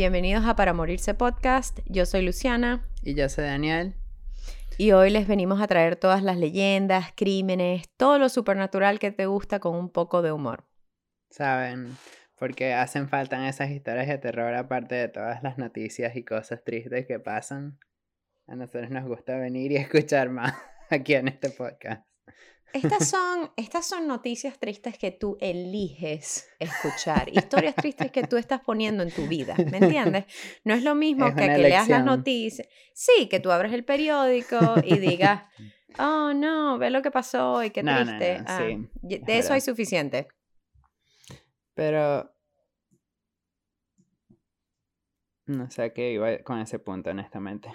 Bienvenidos a Para Morirse Podcast. Yo soy Luciana. Y yo soy Daniel. Y hoy les venimos a traer todas las leyendas, crímenes, todo lo supernatural que te gusta con un poco de humor. Saben, porque hacen falta esas historias de terror aparte de todas las noticias y cosas tristes que pasan. A nosotros nos gusta venir y escuchar más aquí en este podcast. Estas son, estas son noticias tristes que tú eliges escuchar, historias tristes que tú estás poniendo en tu vida, ¿me entiendes? No es lo mismo que que leas las noticias. Sí, que tú abres el periódico y digas, oh no, ve lo que pasó y qué triste. Ah, de eso hay suficiente. Pero no sé qué iba con ese punto, honestamente.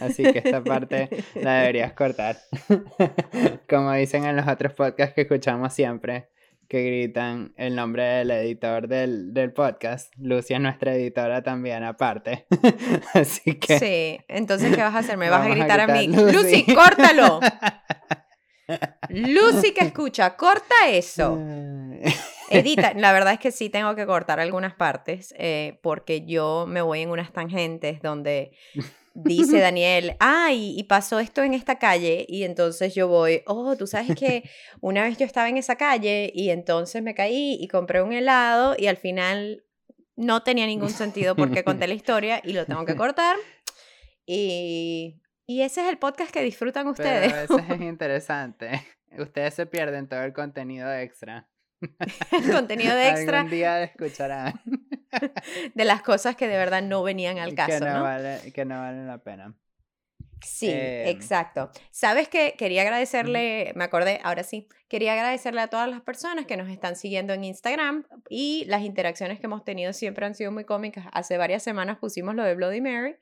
Así que esta parte la deberías cortar. Como dicen en los otros podcasts que escuchamos siempre, que gritan el nombre del editor del, del podcast. Lucy es nuestra editora también, aparte. Así que. Sí, entonces, ¿qué vas a hacer? ¿Me vas a gritar a, mí? Lucy, córtalo. Lucy que escucha, corta eso. Edita, la verdad es que sí tengo que cortar algunas partes eh, porque yo me voy en unas tangentes donde dice Daniel, ay, y pasó esto en esta calle, y entonces yo voy, oh, tú sabes que una vez yo estaba en esa calle y entonces me caí y compré un helado y al final no tenía ningún sentido porque conté la historia y lo tengo que cortar. Y, y ese es el podcast que disfrutan ustedes. Pero a es interesante. Ustedes se pierden todo el contenido extra. el contenido de extra. Algún día escucharán. de las cosas que de verdad no venían al caso. Que no, Vale, que no valen la pena. Sí, em, exacto. Sabes que quería agradecerle, me acordé, ahora sí, quería agradecerle a todas las personas que nos están siguiendo en Instagram y las interacciones que hemos tenido siempre han sido muy cómicas. Hace varias semanas pusimos lo de Bloody Mary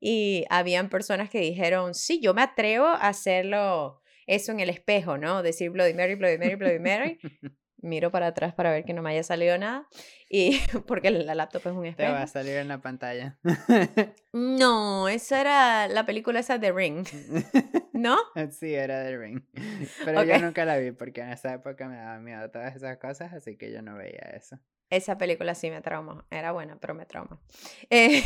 y habían personas que dijeron, sí, yo me atrevo a hacerlo eso en el espejo, ¿no? Decir Bloody Mary, Bloody Mary, Bloody Mary. miro para atrás para ver que no me haya salido nada. Y porque la laptop es un espejo. Te va a salir en la pantalla. no, esa era la película esa de Ring. ¿No? Sí, era The Ring. Pero yo nunca la vi porque en esa época me daba miedo todas esas cosas, así que yo no veía eso. Esa película sí me traumó. Era buena, pero me traumó. Eh,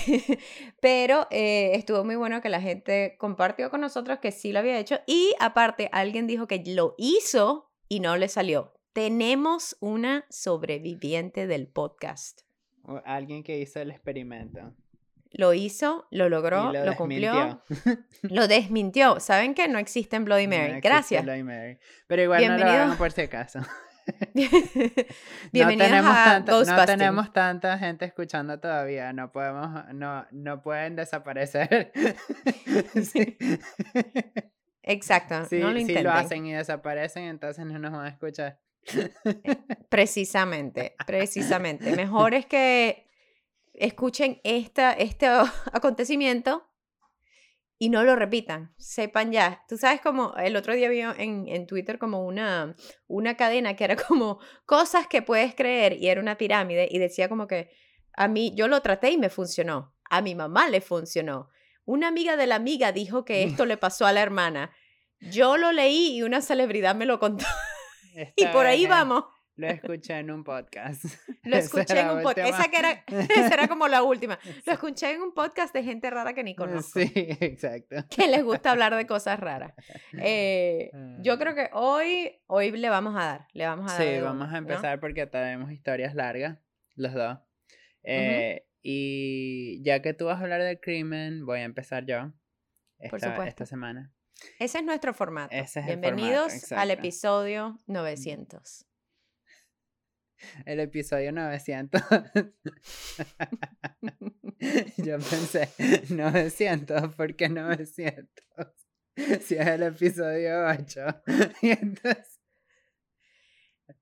pero eh, estuvo muy bueno que la gente compartió con nosotros que sí lo había hecho. Y aparte, alguien dijo que lo hizo y no le salió tenemos una sobreviviente del podcast. alguien que hizo el experimento. Lo hizo, lo logró, lo, cumplió. lo desmintió. ¿Saben que no existe en Bloody Mary? Gracias. Bloody Mary. Pero igual no lo hagan por si acaso. No tenemos, a no tenemos tanta gente escuchando todavía, no podemos, no, no pueden desaparecer. Exacto. Si, no lo si lo hacen y desaparecen, entonces no nos van a escuchar. Precisamente, precisamente. Mejor es que escuchen esta, este acontecimiento y no lo repitan, sepan ya. Tú sabes como el otro día vi en, en, Twitter como una, una cadena que era como cosas que puedes creer y era una pirámide y decía como que a mí yo lo traté y me funcionó, a mi mamá le funcionó. Una amiga de la amiga dijo que esto le pasó a la hermana. Yo lo leí y una celebridad me lo contó y por ahí vamos. Lo escuché en un podcast. Lo escuché en un podcast. Esa, que era, esa era como la última. Lo escuché en un podcast de gente rara que ni conozco. Sí, exacto. Que les gusta hablar de cosas raras. Eh, yo creo que hoy, hoy le vamos a dar. Le vamos a dar sí, vamos a empezar porque tenemos historias largas, los dos. Eh, y ya que tú vas a hablar del crimen, voy a empezar yo. Esta, esta semana. Ese es nuestro formato. Bienvenidos al episodio 900. El episodio 900. Yo pensé, 900, ¿por qué 900? Si es el episodio 8. Y entonces...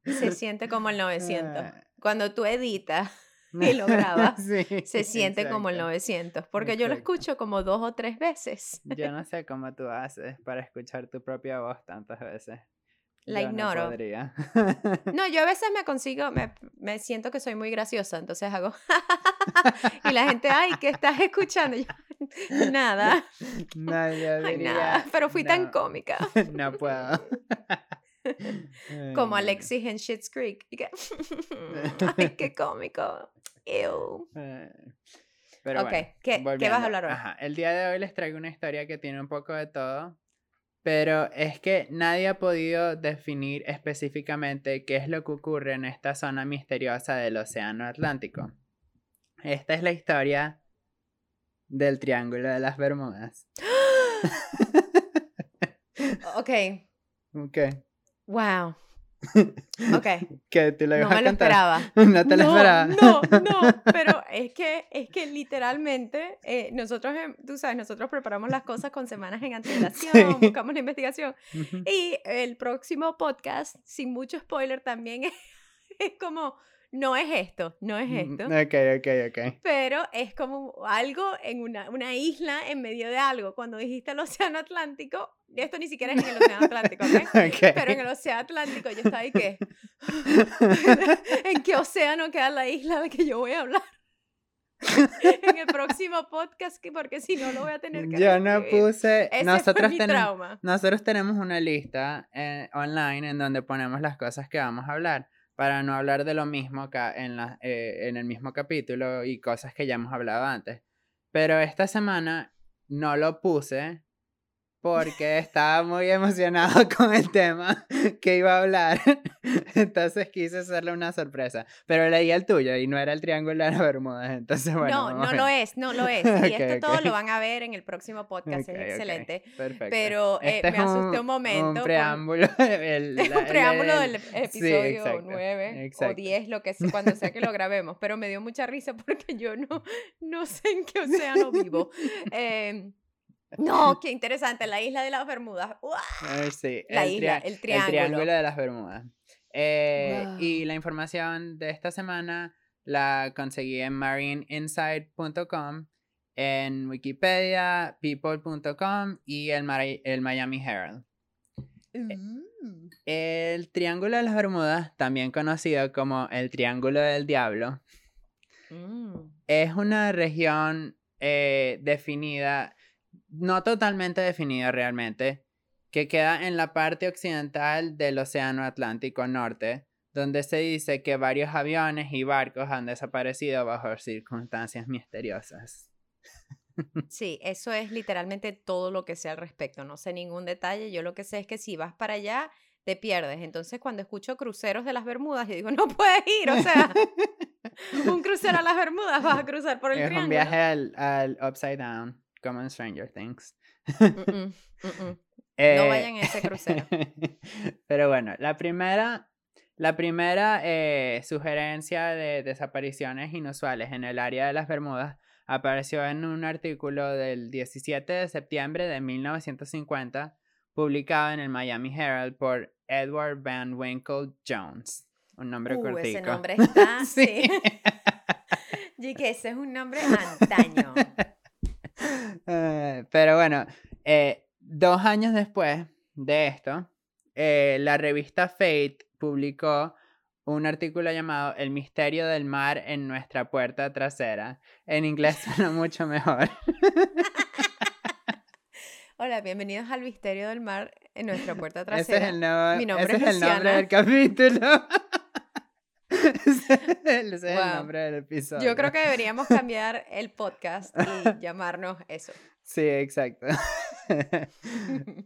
Se siente como el 900. Ah. Cuando tú editas y lo graba, se siente como el 900, porque yo lo escucho como dos o tres veces. Yo no sé cómo tú haces para escuchar tu propia voz tantas veces. La ignoro. No, no, yo a veces me consigo, me, me, siento que soy muy graciosa, entonces hago y la gente, ay, ¿qué estás escuchando? nada. No, yo diría, Pero fui tan cómica. no puedo. Como Alexis en Shit's Creek. Ay, qué cómico. Ew. Eh, Pero Ok, bueno, ¿qué- qué vas a hablar hoy? Ajá, el día de hoy les traigo una historia que tiene un poco de todo, pero es que nadie ha podido definir específicamente qué es lo que ocurre en esta zona misteriosa del Océano Atlántico. Esta es la historia del Triángulo de las Bermudas. Ok, Ok. wow. Ok, ¿Qué? ¿Tú lo no me lo esperaba. No te lo no, esperaba. No, no, pero es que, es que literalmente eh, nosotros, em, tú sabes, nosotros preparamos las cosas con semanas en antelación, Sí. buscamos la investigación Ujú. y el próximo podcast, sin mucho spoiler, también es, es como, no es esto, no es esto. Ok, ok, ok. Pero es como algo en una, una isla en medio de algo. Cuando dijiste el Océano Atlántico, esto ni siquiera es en el Océano Atlántico, ¿ok? Ok. Pero en el Océano Atlántico yo estaba ahí que... ¿En qué océano queda la isla de que yo voy a hablar? en el próximo podcast, que- porque si no lo voy a tener que Yo no puse. Ese nosotros fue mi tenemos. trauma. Nosotros tenemos una lista eh, online en donde ponemos las cosas que vamos a hablar para no hablar de lo mismo ca- en, la- eh, en el mismo capítulo y cosas que ya hemos hablado antes. Pero esta semana no lo puse porque estaba muy emocionado con el tema que iba a hablar. Entonces quise hacerle una sorpresa. Pero leí el tuyo y no era el Triángulo de las Bermudas. Entonces, bueno. no, no lo es, no lo es. Y esto todo ok. lo van a ver en el próximo podcast, Ok, ok, es excelente. Perfecto. Pero, eh, Este me asusté un momento Un preámbulo. el- Es la- un el- preámbulo el- del sí, episodio exacto, 9 o exacto. 10, lo que sea, cuando sea que lo grabemos, pero me dio mucha risa porque yo no, no sé en qué océano vivo. Em, no, qué interesante, la isla de las Bermudas. ¡Uah! Eh, sí, La el, isla, el triángulo. triángulo de las Bermudas. Eh, Y la información de esta semana la conseguí en marineinside.com, en Wikipedia, people.com y el, Mari- el Miami Herald. Mm. El Triángulo de las Bermudas, también conocido como el Triángulo del Diablo, Mm. es una región eh, definida, no totalmente definida realmente, que queda en la parte occidental del Océano Atlántico Norte, donde se dice que varios aviones y barcos han desaparecido bajo circunstancias misteriosas. Sí, eso es literalmente todo lo que sé al respecto. No sé ningún detalle. Yo lo que sé es que si vas para allá, te pierdes. Entonces, cuando escucho cruceros de las Bermudas, yo digo, no puedes ir. O sea, un crucero a las Bermudas, vas a cruzar por el es un viaje al, al Upside Down, como en Stranger Things. Mm, mm, mm. Eh, vayan a ese crucero. Pero bueno, la primera, la primera eh, sugerencia de desapariciones inusuales en el área de las Bermudas apareció en un artículo del 17 de septiembre de 1950 publicado en el Miami Herald por Edward Van Winkle Jones. Un nombre Uh, cortico. ese nombre está, Sí. sí. Y que ese es un nombre antaño. Eh, pero bueno, eh, dos años después de esto, eh, la revista Fate publicó un artículo llamado El misterio del mar en nuestra puerta trasera. En inglés suena mucho mejor. Hola, bienvenidos al Misterio del Mar en nuestra puerta Ese trasera. es el, Mi nombre ese es es el nombre del capítulo. Ese ese es el Wow. nombre del episodio. Yo creo que deberíamos cambiar el podcast y llamarnos eso. Sí, exacto.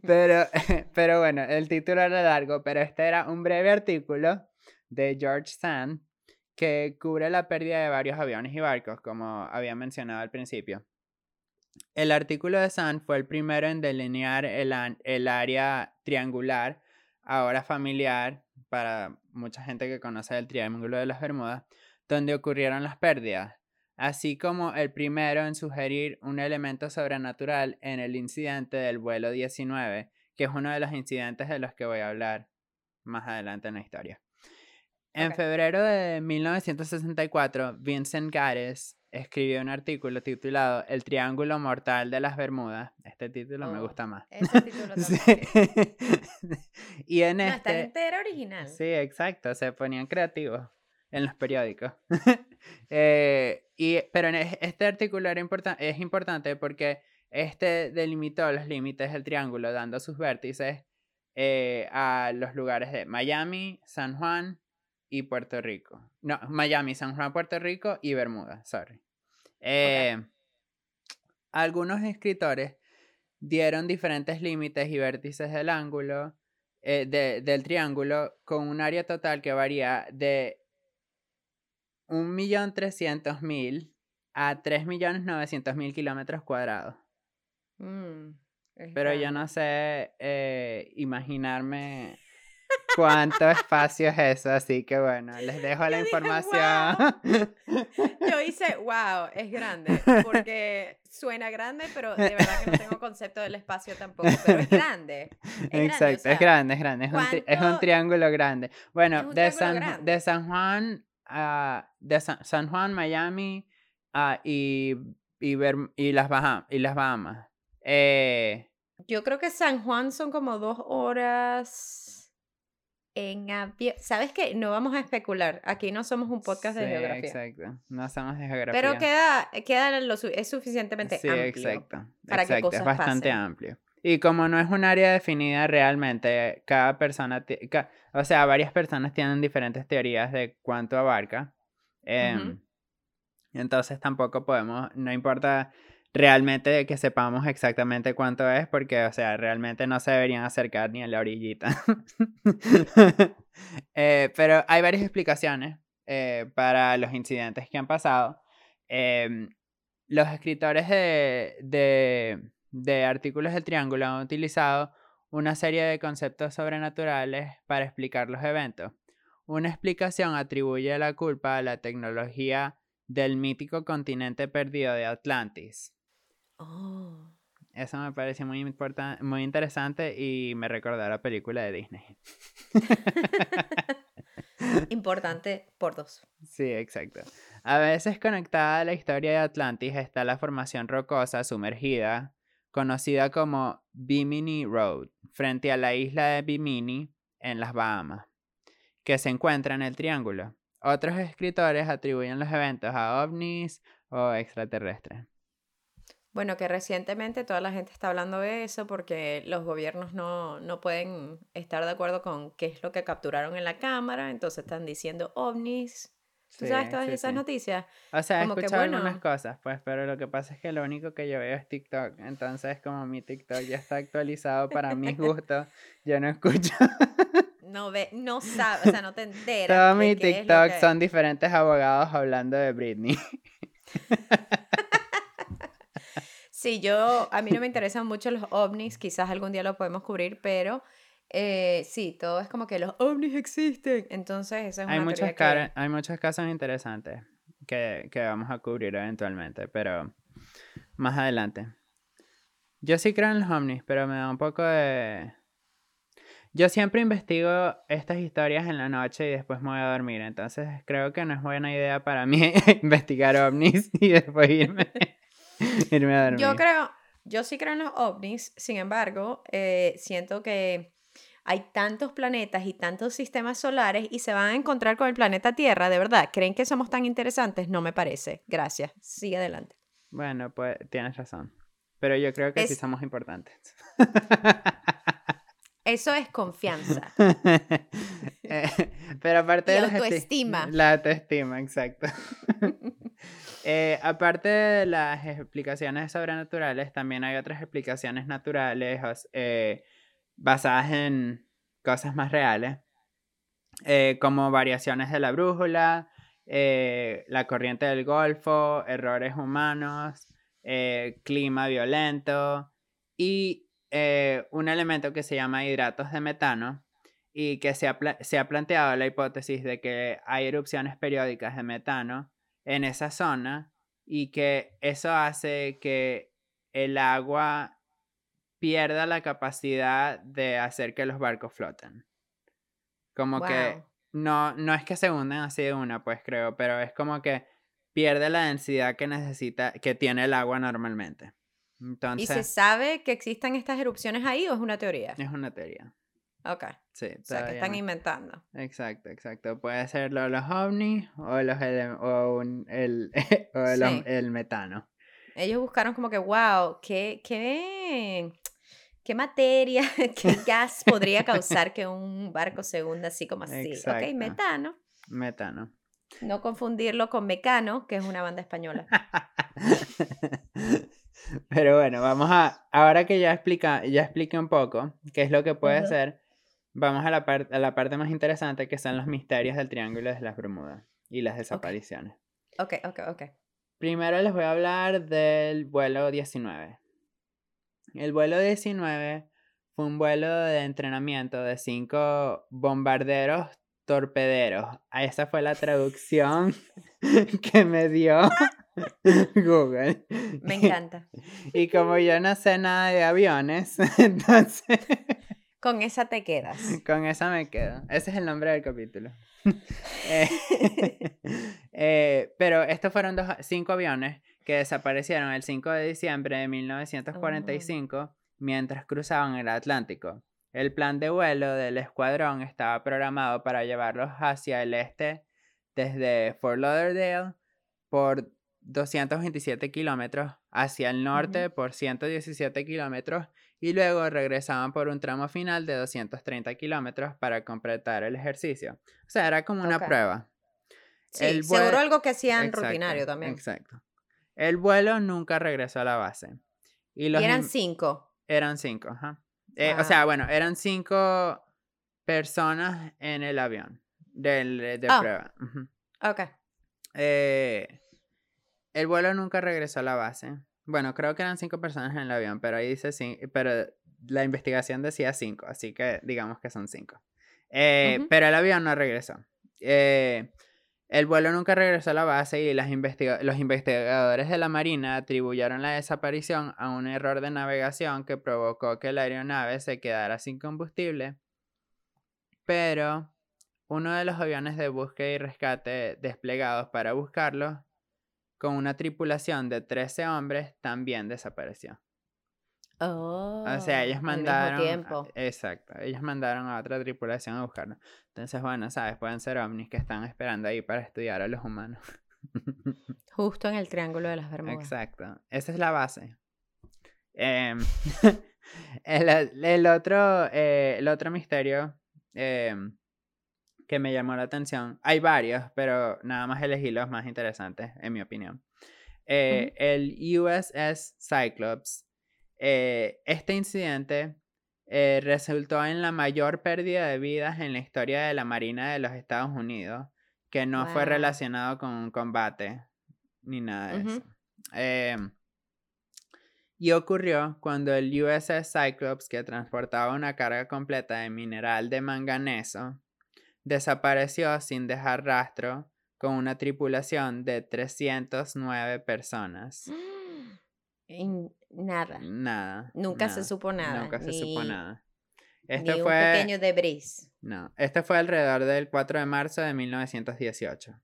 pero, pero bueno, el título era largo, pero este era un breve artículo de George Sand que cubre la pérdida de varios aviones y barcos, como había mencionado al principio. El artículo de Sand fue el primero en delinear el, el área triangular, ahora familiar para mucha gente que conoce el Triángulo de las Bermudas, donde ocurrieron las pérdidas así como el primero en sugerir un elemento sobrenatural en el incidente del vuelo 19, que es uno de los incidentes de los que voy a hablar más adelante en la historia. En febrero de 1964, Vincent Gares escribió un artículo titulado El Triángulo Mortal de las Bermudas. Este título me Oh, gusta más. Ese título Sí. y en No, este... era original. Sí, exacto, se ponían creativos en los periódicos. Eh, y, pero en es- este artículo era es importante porque este delimitó los límites del triángulo, dando sus vértices eh, a los lugares de Miami, San Juan, y Puerto Rico. No, Miami, San Juan, Puerto Rico y Bermuda, sorry. Eh, algunos escritores dieron diferentes límites y vértices del ángulo, eh, del triángulo, con un área total que varía de 1.300.000 a 3.900.000 kilómetros cuadrados. Mm, Pero yo no sé eh, imaginarme cuánto espacio es eso, así que bueno, les dejo la dije, información. Yo hice, wow, es grande, porque suena grande, pero de verdad que no tengo concepto del espacio tampoco, pero es grande. Es grande, o Exacto, sea, es grande, es grande, es un, tri- es un ¿cuánto- triángulo grande. Bueno, de San, grande. de San Juan a de San, San Juan, Miami ah, y, y, y las Bahamas, y las Bahamas. Eh, Yo creo que San Juan son como dos horas en avión. ¿Sabes qué? No vamos a especular. Aquí no somos un podcast de sí, geografía. Exacto, no somos de geografía. Pero queda, queda lo es suficientemente Sí, amplio. exacto. para que exacto, cosas es bastante pasen. amplio. Y como no es un área definida realmente, cada persona, ca- o sea, varias personas tienen diferentes teorías de cuánto abarca. em, Entonces tampoco podemos, no importa realmente que sepamos exactamente cuánto es, porque, o sea, realmente no se deberían acercar ni a la orillita. Eh, pero hay varias explicaciones eh, para los incidentes que han pasado. Em, los escritores de, de, de artículos del Triángulo han utilizado una serie de conceptos sobrenaturales para explicar los eventos. Una explicación atribuye la culpa a la tecnología del mítico continente perdido de Atlantis. Oh. Eso me pareció muy, importan- muy interesante y me recordó a la película de Disney. Importante por dos. Sí, exacto. A veces conectada a la historia de Atlantis está la formación rocosa sumergida, conocida como Bimini Road, frente a la isla de Bimini, en las Bahamas, que se encuentra en el triángulo. Otros escritores atribuyen los eventos a ovnis o extraterrestres. Bueno, que recientemente toda la gente está hablando de eso porque los gobiernos no, no pueden estar de acuerdo con qué es lo que capturaron en la cámara, entonces están diciendo ovnis. ¿Tú sabes Sí, todas sí, esas sí. noticias? O sea, he Como que, escuchado algunas bueno. cosas, pues, pero lo que pasa es que lo único que yo veo es TikTok. Entonces, como mi TikTok ya está actualizado para mis gustos, yo no escucho. No ve, no sabes, o sea, no te enteras. Todo mi TikTok que- son diferentes abogados hablando de Britney. Sí, yo, a mí no me interesan mucho los ovnis, quizás algún día lo podemos cubrir, pero eh, sí, todo es como que los ovnis existen. Entonces, esa es una Hay que- cara- hay muchos casos interesantes que, que vamos a cubrir eventualmente, pero más adelante. Yo sí creo en los ovnis, pero me da un poco de... Yo siempre investigo estas historias en la noche y después me voy a dormir, entonces creo que no es buena idea para mí investigar ovnis y después irme, irme a dormir. Yo creo, yo sí creo en los ovnis, sin embargo, eh, siento que hay tantos planetas y tantos sistemas solares y se van a encontrar con el planeta Tierra, de verdad. ¿Creen que somos tan interesantes? No me parece. Gracias. Sigue adelante. Bueno, pues tienes razón. Pero yo creo que sí Es- somos importantes. Eso es confianza. Eh, Pero aparte Y de esti- autoestima. La autoestima, exacto. Eh, aparte de las explicaciones sobrenaturales, también hay otras explicaciones naturales eh, basadas en cosas más reales, eh, como variaciones de la brújula, la corriente del Golfo, errores humanos, clima violento y un elemento que se llama hidratos de metano y que se ha planteado la hipótesis de que hay erupciones periódicas de metano en esa zona y que eso hace que el agua pierda la capacidad de hacer que los barcos floten. Como que no, no es que se hunden así de una, pues creo, pero es como que pierde la densidad que necesita, que tiene el agua normalmente. ¿Y Entonces, se sabe que existen estas erupciones ahí o es una teoría? es una teoría. Ok. Sí, O sea, que están no. inventando. Exacto, exacto. Puede ser lo- los ovnis o, los o un- el, o el, metano. Ellos buscaron como que, wow, ¿qué, qué, qué materia, qué gas podría causar que un barco se hunda así como así? Ok, Exacto. metano. Metano. No confundirlo con Mecano, que es una banda española. Pero bueno, vamos a, ahora que ya explica, ya expliqué un poco qué es lo que puede ser, vamos a la, a la parte más interesante que son los misterios del Triángulo de las Bermudas y las desapariciones. Ok, ok, ok. Primero les voy a hablar del vuelo 19. El vuelo 19 fue un vuelo de entrenamiento de cinco bombarderos torpederos. Esa fue la traducción que me dio Google. Me encanta. Y como yo no sé nada de aviones, entonces... Con esa te quedas. Con esa me quedo. Ese es el nombre del capítulo. Eh, eh, pero estos fueron dos, cinco aviones que desaparecieron el 5 de diciembre de 1945 mientras cruzaban el Atlántico. El plan de vuelo del escuadrón estaba programado para llevarlos hacia el este desde Fort Lauderdale por 227 kilómetros, hacia el norte por 117 kilómetros y luego regresaban por un tramo final de 230 kilómetros para completar el ejercicio. O sea, era como una prueba. Sí, seguro algo que hacían rutinario también. Exacto. El vuelo nunca regresó a la base. Y, los eran cinco. Eran cinco, ajá. Eh, o sea, bueno, eran cinco personas en el avión de, de ah. prueba. Ok. Eh, el vuelo nunca regresó a la base. Bueno, creo que eran cinco personas en el avión, pero ahí dice cinco, pero la investigación decía cinco, así que digamos que son cinco. Eh, pero el avión no regresó. El vuelo nunca regresó a la base y las los investigadores de la Marina atribuyeron la desaparición a un error de navegación que provocó que la aeronave se quedara sin combustible. Pero uno de los aviones de búsqueda y rescate desplegados para buscarlo, con una tripulación de 13 hombres, también desapareció. Oh, o sea, ellos mandaron. Tiempo. Exacto, ellos mandaron a otra tripulación a buscarlo. Entonces, bueno, sabes, pueden ser ovnis que están esperando ahí para estudiar a los humanos. Justo en el Triángulo de las Bermudas. Exacto, esa es la base. Em, el, otro, eh, el otro misterio em, que me llamó la atención, hay varios, pero nada más elegí los más interesantes, en mi opinión. Eh, el USS Cyclops eh, este incidente eh, resultó en la mayor pérdida de vidas en la historia de la Marina de los Estados Unidos, que no fue relacionado con un combate ni nada de eso. Em, y ocurrió cuando el USS Cyclops, que transportaba una carga completa de mineral de manganeso, desapareció sin dejar rastro con una tripulación de 309 personas. Nada. Nada. Nunca se supo nada. Nunca se supo nada. Este ni fue, un pequeño debris. No, este fue alrededor del 4 de marzo de 1918.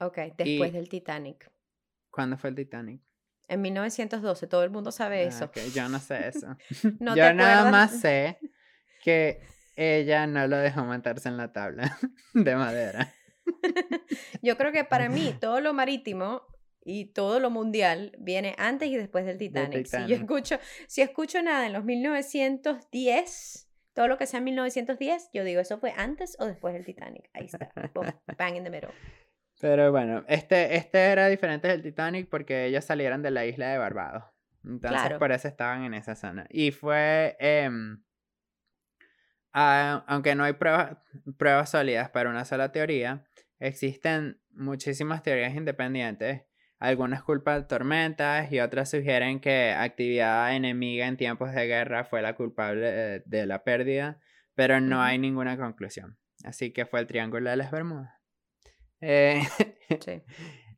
Ok, después del Titanic. ¿Cuándo fue el Titanic? En 1912, todo el mundo sabe ah, eso. Okay, yo no sé eso. yo nada más sé que ella no lo dejó montarse en la tabla de madera. yo creo que para mí todo lo marítimo y todo lo mundial viene antes y después del Titanic. Si yo escucho, si escucho nada en los 1910, todo lo que sea en 1910, yo digo, ¿eso fue antes o después del Titanic? Ahí está. bang in the middle. Pero bueno, este, este era diferente del Titanic porque ellos salieron de la isla de Barbados. Entonces por eso estaban en esa zona. Y fue... Em, aunque no hay pruebas, pruebas sólidas para una sola teoría, existen muchísimas teorías independientes algunas culpan tormentas y otras sugieren que actividad enemiga en tiempos de guerra fue la culpable de, la pérdida, pero no hay ninguna conclusión. Así que fue el Triángulo de las Bermudas. Eh, sí.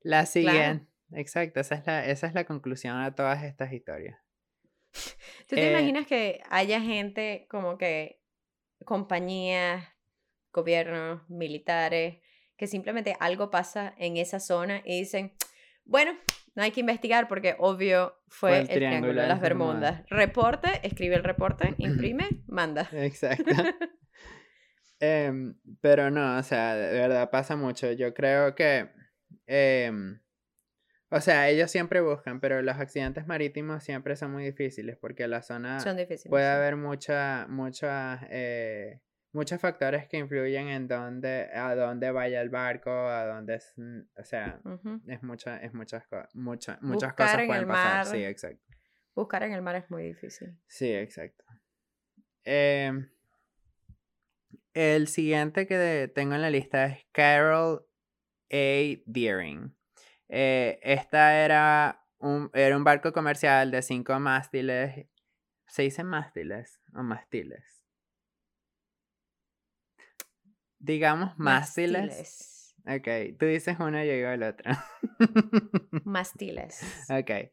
La siguiente. Exacto, esa es, la, esa es la conclusión a todas estas historias. ¿Tú te eh, imaginas que haya gente como que compañías, gobiernos, militares, que simplemente algo pasa en esa zona y dicen, bueno, no hay que investigar porque obvio fue, el, triángulo, de las Bermudas. Reporte, escribe el reporte, imprime, manda. Exacto. Em, pero no, o sea, de verdad pasa mucho. Yo creo que... Em, o sea, ellos siempre buscan, pero los accidentes marítimos siempre son muy difíciles porque la zona son difíciles, puede haber mucha, mucha, eh, muchos factores que influyen en dónde, a dónde vaya el barco, a dónde es, mm, o sea, es mucha, es muchas, mucha- muchas Buscar cosas en pueden pasar. mar. Sí, exacto. Buscar en el mar es muy difícil. Sí, exacto. Em, el siguiente que tengo en la lista es Carol A. Deering. Eh, esta era un, era un barco comercial de cinco mástiles. ¿Se dice mástiles o mástiles? Digamos mástiles. Mástiles. Ok, tú dices uno y yo digo el otro. Mástiles. Ok.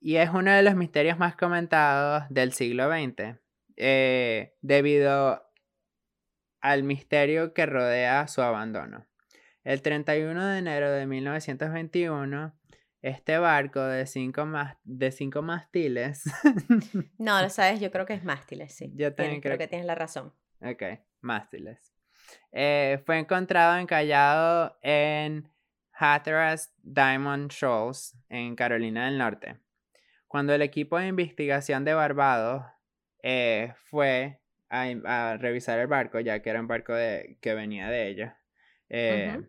Y es uno de los misterios más comentados del siglo XX, eh, debido al misterio que rodea su abandono. El 31 de enero de 1921, este barco de cinco, de cinco mástiles, No, lo sabes, yo creo que es mástiles, sí. Yo también Tienes- creo creo que tienes la razón. ok, mástiles, eh, fue encontrado encallado en Hatteras Diamond Shoals, en Carolina del Norte. Cuando el equipo de investigación de Barbados eh, fue a, revisar el barco, ya que era un barco de- que venía de ellos, eh.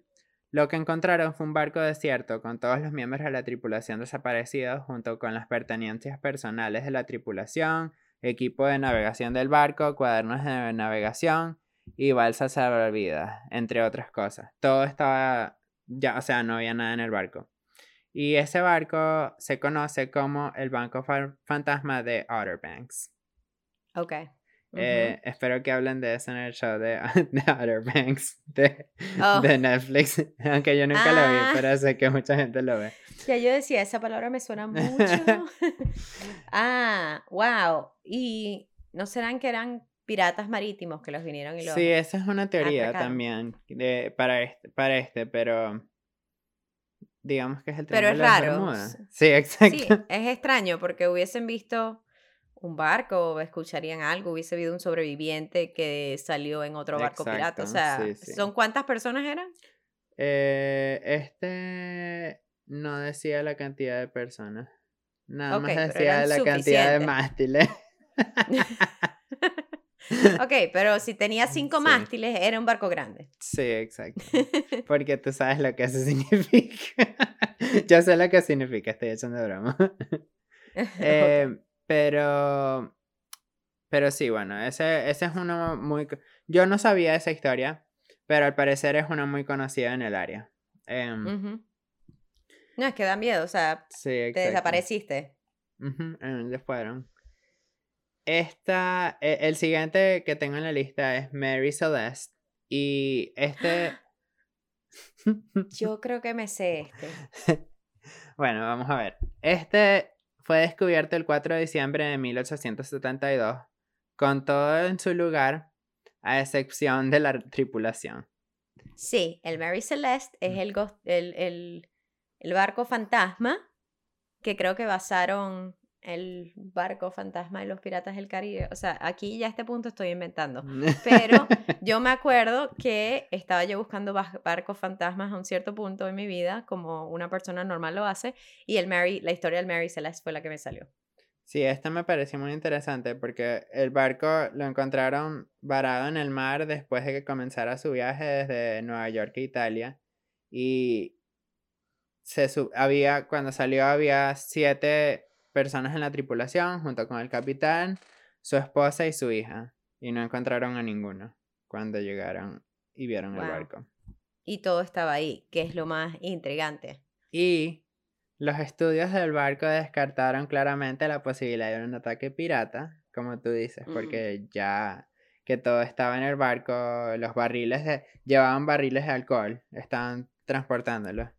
Lo que encontraron fue un barco desierto con todos los miembros de la tripulación desaparecidos, junto con las pertenencias personales de la tripulación, equipo de navegación del barco, cuadernos de navegación y balsas salvavidas, entre otras cosas. Todo estaba ya, o sea, no había nada en el barco. Y ese barco se conoce como el Banco Fa- Fantasma de Outer Banks. Ok. Eh, espero que hablen de eso en el show de, de Outer Banks de, Oh. de Netflix. Aunque yo nunca lo vi, Ah. pero sé que mucha gente lo ve. Ya yo decía, esa palabra me suena mucho. ah, wow. Y no serán que eran piratas marítimos que los vinieron y los... Sí, esa es una teoría atracaron. también de, para, este, para este, pero digamos que es el Pero es raro. Sí, exacto. Sí, es extraño porque hubiesen visto un barco, o escucharían algo, hubiese habido un sobreviviente que salió en otro barco pirata. O sea, sí, sí. ¿son cuántas personas eran? Eh, este no decía la cantidad de personas. Nada más decía la cantidad de mástiles. ok, pero si tenía cinco Sí. mástiles, era un barco grande. Sí, exacto. Porque tú sabes lo que eso significa. Yo sé lo que significa, estoy echando broma. Eh, pero, pero sí, bueno, ese, ese es uno muy... Yo no sabía esa historia, pero al parecer es una muy conocida en el área. Em. No, es que da miedo, o sea, sí, te desapareciste. Ujú, ¿a dónde fueron? Esta, e- el siguiente que tengo en la lista es Mary Celeste. Y este... Yo creo que me sé este. Bueno, vamos a ver. Este fue descubierto el 4 de diciembre de 1872, con todo en su lugar, a excepción de la tripulación. Sí, el Mary Celeste es el, gos- el, el, el barco fantasma que creo que basaron el barco fantasma de los piratas del Caribe. O sea, aquí ya a este punto estoy inventando. Pero yo me acuerdo que estaba yo buscando barcos fantasmas a un cierto punto en mi vida, como una persona normal lo hace, y el Mary, la historia del Mary Celeste fue la que me salió. Sí, esta me pareció muy interesante porque el barco lo encontraron varado en el mar después de que comenzara su viaje desde Nueva York a Italia. Y se había, cuando salió había siete personas en la tripulación junto con el capitán, su esposa y su hija. Y no encontraron a ninguno cuando llegaron y vieron el barco. Y todo estaba ahí, que es lo más intrigante. Y los estudios del barco descartaron claramente la posibilidad de un ataque pirata, como tú dices, Mm. porque ya que todo estaba en el barco, los barriles de, llevaban barriles de alcohol, estaban transportándolos.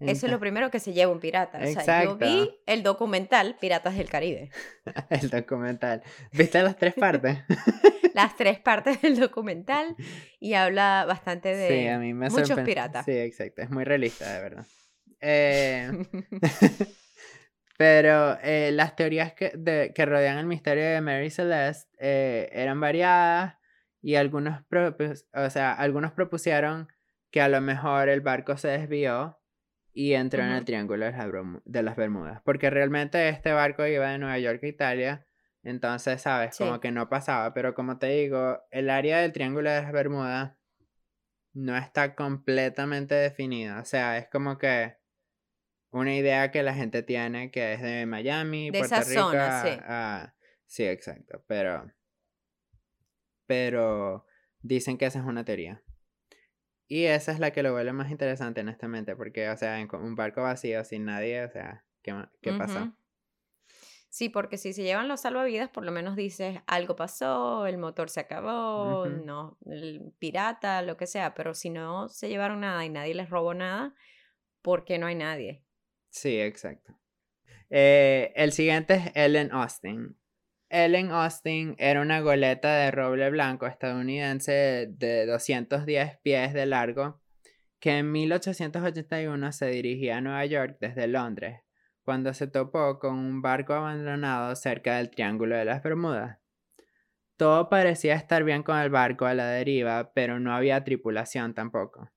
Eso es lo primero que se lleva un pirata. O sea, yo vi el documental Piratas del Caribe. el documental. ¿Viste las tres partes? Las tres partes del documental y habla bastante de sí, a mí me muchos piratas. Sí, exacto, es muy realista, de verdad. Eh, Pero eh, las teorías que, de- que rodean el misterio de Mary Celeste eh, eran variadas y algunos, propus- o sea, algunos propusieron que a lo mejor el barco se desvió y entró en el. Triángulo de las, Bermudas. Porque realmente este barco iba de Nueva York a Italia Entonces, ¿sabes? Sí. Como que no pasaba. Pero como te digo, el área del Triángulo de las Bermudas no está completamente definida. O sea, es como que una idea que la gente tiene que es de Miami, De Puerto esa Rico. zona, sí. a- sí, exacto. Pero. Pero dicen que esa es una teoría. Y esa es la que lo vuelve más interesante, honestamente, porque, o sea, en un barco vacío sin nadie, o sea, ¿qué, qué pasó? Sí, porque si se llevan los salvavidas, por lo menos dices algo pasó, el motor se acabó, no, el pirata, lo que sea, pero si no se llevaron nada y nadie les robó nada, ¿por qué no hay nadie? Sí, exacto. Eh, el siguiente es Ellen Austin. Ellen Austin era una goleta de roble blanco estadounidense de 210 pies de largo que en 1881 se dirigía a Nueva York desde Londres, cuando se topó con un barco abandonado cerca del Triángulo de las Bermudas. Todo parecía estar bien con el barco a la deriva, pero no había tripulación tampoco.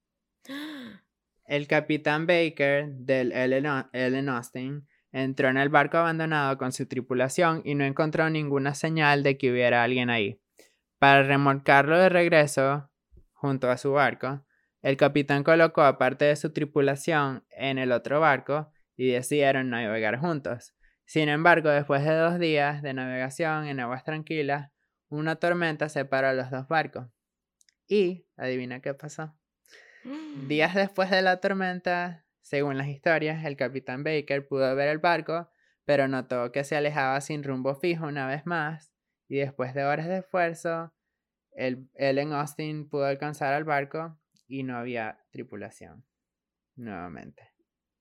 El capitán Baker del Ellen, Au- Ellen Austin entró en el barco abandonado con su tripulación y no encontró ninguna señal de que hubiera alguien ahí. Para remolcarlo de regreso junto a su barco, el capitán colocó a parte de su tripulación en el otro barco y decidieron navegar juntos. Sin embargo, después de dos días de navegación en aguas tranquilas, una tormenta separó los dos barcos. Y, adivina qué pasó. Días después de la tormenta, según las historias, el capitán Baker pudo ver el barco, pero notó que se alejaba sin rumbo fijo una vez más, y después de horas de esfuerzo, el Ellen Austin pudo alcanzar al barco y no había tripulación. Nuevamente.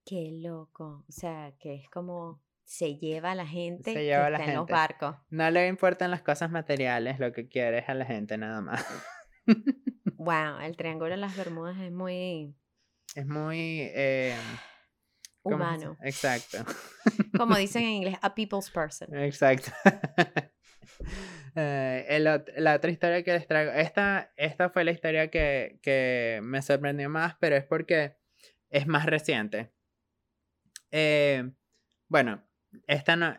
Qué loco. O sea, que es como se lleva a la gente Se que lleva a la está en los gente. barcos. No le importan las cosas materiales, lo que quiere es a la gente nada más. Wow, el Triángulo de las Bermudas es muy Es muy... eh, ¿cómo se humano. Exacto. Como dicen en inglés, a people's person. Exacto. Eh, el la otra historia que les traigo, esta, esta fue la historia que, que me sorprendió más, pero es porque es más reciente. Eh, bueno, esta no,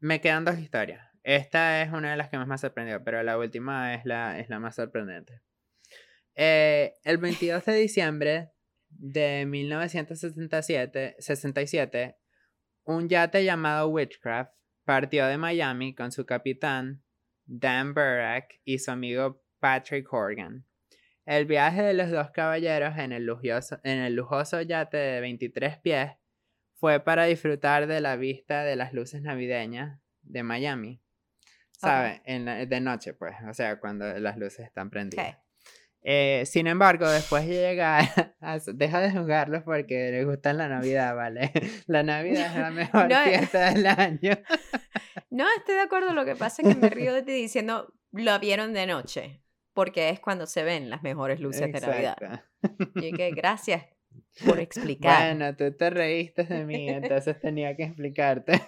me quedan dos historias. Esta es una de las que más me ha sorprendido, pero la última es la, es la más sorprendente. Eh, el 22 de diciembre de 1967, 67, un yate llamado Witchcraft partió de Miami con su capitán Dan Burrack y su amigo Patrick Horgan. El viaje de los dos caballeros en el, lujoso, en el lujoso yate de 23 pies fue para disfrutar de la vista de las luces navideñas de Miami. ¿Sabe? En la- de noche, pues, o sea, cuando las luces están prendidas. Ok. Eh, sin embargo, después de llegar, a deja de jugarlos porque les gusta la Navidad, ¿vale? La Navidad es la mejor No, eh. fiesta del año. No, estoy de acuerdo. Lo que pasa es que me río de ti diciendo lo vieron de noche, porque es cuando se ven las mejores luces de Navidad. Exacto. Y que gracias por explicar. Bueno, tú te reíste de mí, entonces tenía que explicarte.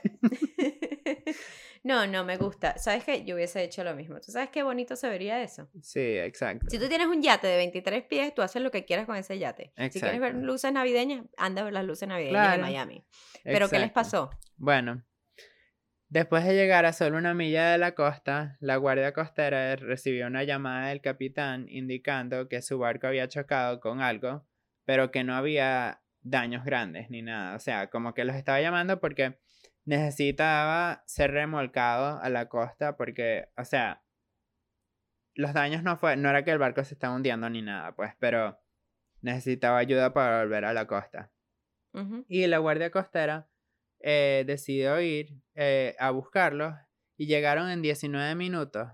No, no me gusta. ¿Sabes qué? Yo hubiese hecho lo mismo. ¿Tú sabes qué bonito se vería eso? Sí, exacto. Si tú tienes un yate de 23 pies, tú haces lo que quieras con ese yate. Si quieres ver Exacto. luces navideñas, anda a ver las luces navideñas de Miami. Pero ¿qué les Exacto. pasó? Bueno, después de llegar a solo una milla de la costa, la guardia costera recibió una llamada del capitán indicando que su barco había chocado con algo, pero que no había daños grandes ni nada. O sea, como que los estaba llamando porque necesitaba ser remolcado a la costa porque, o sea, los daños no fue, no era que el barco se estaba hundiendo ni nada, pues, pero necesitaba ayuda para volver a la costa. Y la guardia costera eh, decidió ir eh, a buscarlos y llegaron en 19 minutos.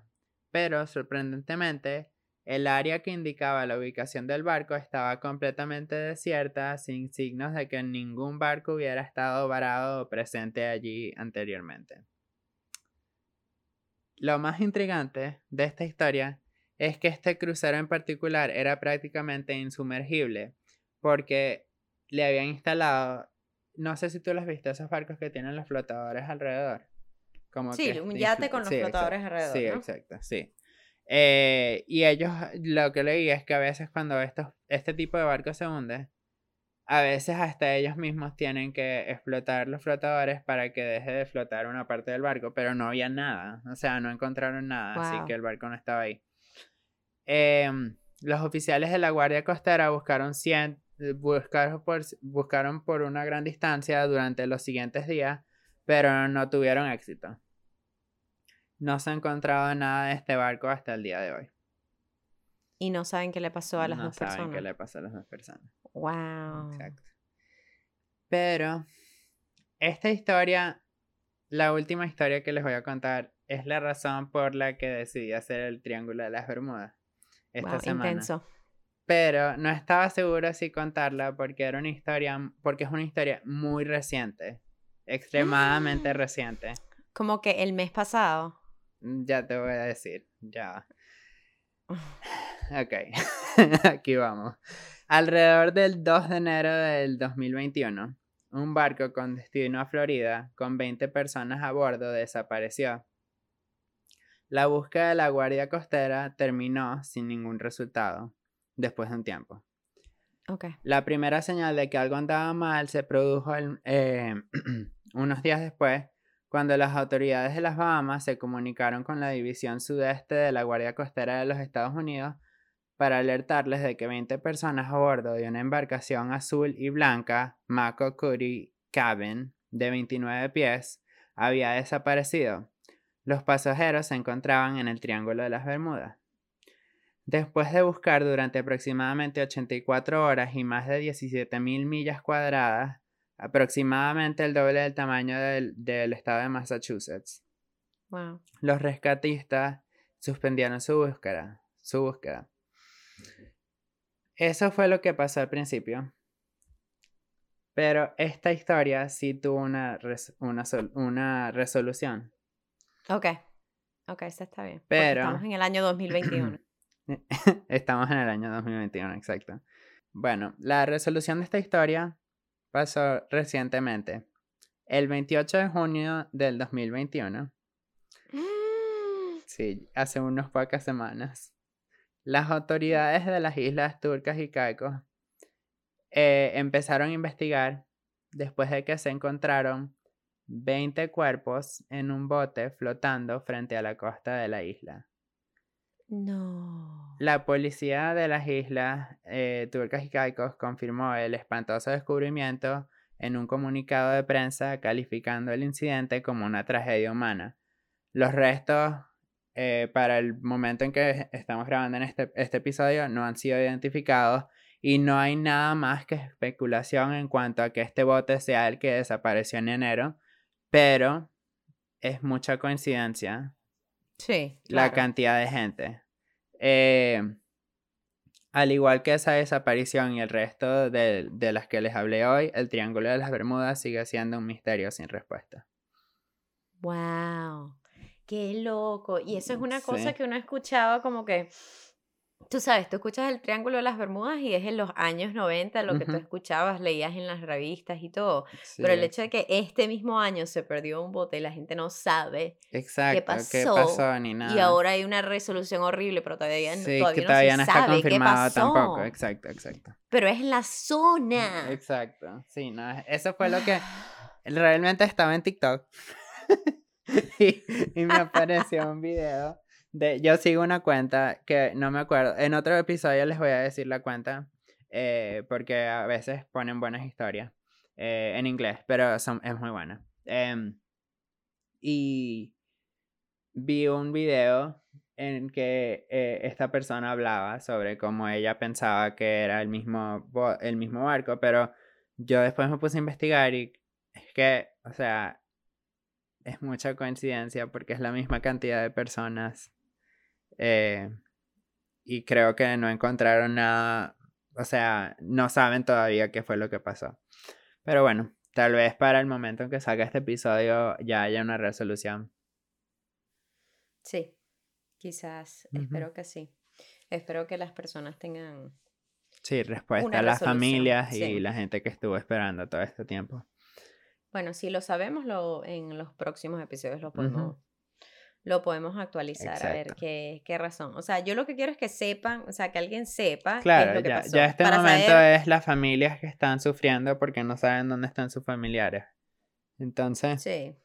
Pero sorprendentemente, el área que indicaba la ubicación del barco estaba completamente desierta, sin signos de que ningún barco hubiera estado varado o presente allí anteriormente. Lo más intrigante de esta historia es que este crucero en particular era prácticamente insumergible, porque le habían instalado, no sé si tú los has visto, esos barcos que tienen los flotadores alrededor. Como Sí, que un infl- yate con los sí, flotadores exacto, alrededor, Sí, ¿no? exacto, sí. Eh, y ellos, lo que leí es que a veces cuando estos, este tipo de barcos se hunde, a veces hasta ellos mismos tienen que explotar los flotadores para que deje de flotar una parte del barco, pero no había nada, o sea, no encontraron nada, así que el barco no estaba ahí. Em, los oficiales de la Guardia Costera buscaron, buscaron, por, buscaron por una gran distancia durante los siguientes días, pero no tuvieron éxito. No se ha encontrado nada de este barco hasta el día de hoy. Y no saben qué le pasó a las dos personas. No saben qué le pasó a las dos personas. Wow. Exacto. Pero esta historia, la última historia que les voy a contar, es la razón por la que decidí hacer el Triángulo de las Bermudas esta semana. Intenso. Pero no estaba seguro si contarla porque era una historia, porque es una historia muy reciente, extremadamente reciente. Como que el mes pasado. Ya te voy a decir, ya. Ok, aquí vamos. Alrededor del 2 de enero del 2021, un barco con destino a Florida, con 20 personas a bordo, desapareció. La búsqueda de la Guardia Costera terminó sin ningún resultado, después de un tiempo. Okay. La primera señal de que algo andaba mal se produjo eh, unos días después, cuando las autoridades de las Bahamas se comunicaron con la División Sudeste de la Guardia Costera de los Estados Unidos para alertarles de que 20 personas a bordo de una embarcación azul y blanca, Mako Kuri Cabin, de 29 pies, había desaparecido. Los pasajeros se encontraban en el Triángulo de las Bermudas. Después de buscar durante aproximadamente 84 horas y más de 17.000 millas cuadradas, aproximadamente el doble del tamaño del, del estado de Massachusetts, wow. los rescatistas suspendieron su búsqueda. Su búsqueda. Eso fue lo que pasó al principio. Pero esta historia sí tuvo una, una, una resolución. Ok. Ok, eso está bien. Pero... estamos en el año 2021. estamos en el año 2021, exacto. Bueno, la resolución de esta historia pasó recientemente. El 28 de junio del 2021. Sí, hace unas pocas semanas las autoridades de las islas turcas y caicos eh, empezaron a investigar después de que se encontraron 20 cuerpos en un bote flotando frente a la costa de la isla. No. La policía de las islas eh, turcas y caicos confirmó el espantoso descubrimiento en un comunicado de prensa calificando el incidente como una tragedia humana. Los restos eh, para el momento en que estamos grabando en este, este episodio no han sido identificados y no hay nada más que especulación en cuanto a que este bote sea el que desapareció en enero, pero es mucha coincidencia. Sí. La cantidad de gente. Eh, al igual que esa desaparición y el resto de, de las que les hablé hoy, el Triángulo de las Bermudas sigue siendo un misterio sin respuesta. Wow. Qué loco. Y eso es una cosa que uno escuchaba como que, tú sabes, tú escuchas el Triángulo de las Bermudas y es en los años 90 lo que tú escuchabas, leías en las revistas y todo. Pero el hecho de que este mismo año se perdió un bote y la gente no sabe qué, pasó, ni nada. Y ahora hay una resolución horrible, pero todavía, todavía no se sabe qué pasó. tampoco. Exacto, exacto. Pero es la zona. Exacto. Sí, no, eso fue lo que realmente estaba en TikTok. y, me apareció un video de. Yo sigo una cuenta que no me acuerdo. En otro episodio les voy a decir la cuenta. Eh, porque a veces ponen buenas historias eh, en inglés, pero son, es muy buena. Em, y vi un video en que eh, esta persona hablaba sobre cómo ella pensaba que era el mismo, el mismo barco, pero yo después me puse a investigar y es que, o sea, es mucha coincidencia porque es la misma cantidad de personas. Eh, y creo que no encontraron nada, o sea, no saben todavía qué fue lo que pasó. Pero bueno, tal vez para el momento en que salga este episodio ya haya una resolución. Sí, quizás, espero que sí. Espero que las personas tengan... Sí, respuesta a las familias y la gente que estuvo esperando todo este tiempo. Bueno, si lo sabemos, lo, en los próximos episodios lo podemos, lo podemos actualizar a ver qué, qué razón. O sea, yo lo que quiero es que sepan, o sea, que alguien sepa qué es Claro, lo que ya, pasó. ya este momento saber- es las familias que están sufriendo porque no saben dónde están sus familiares. Entonces, Sí.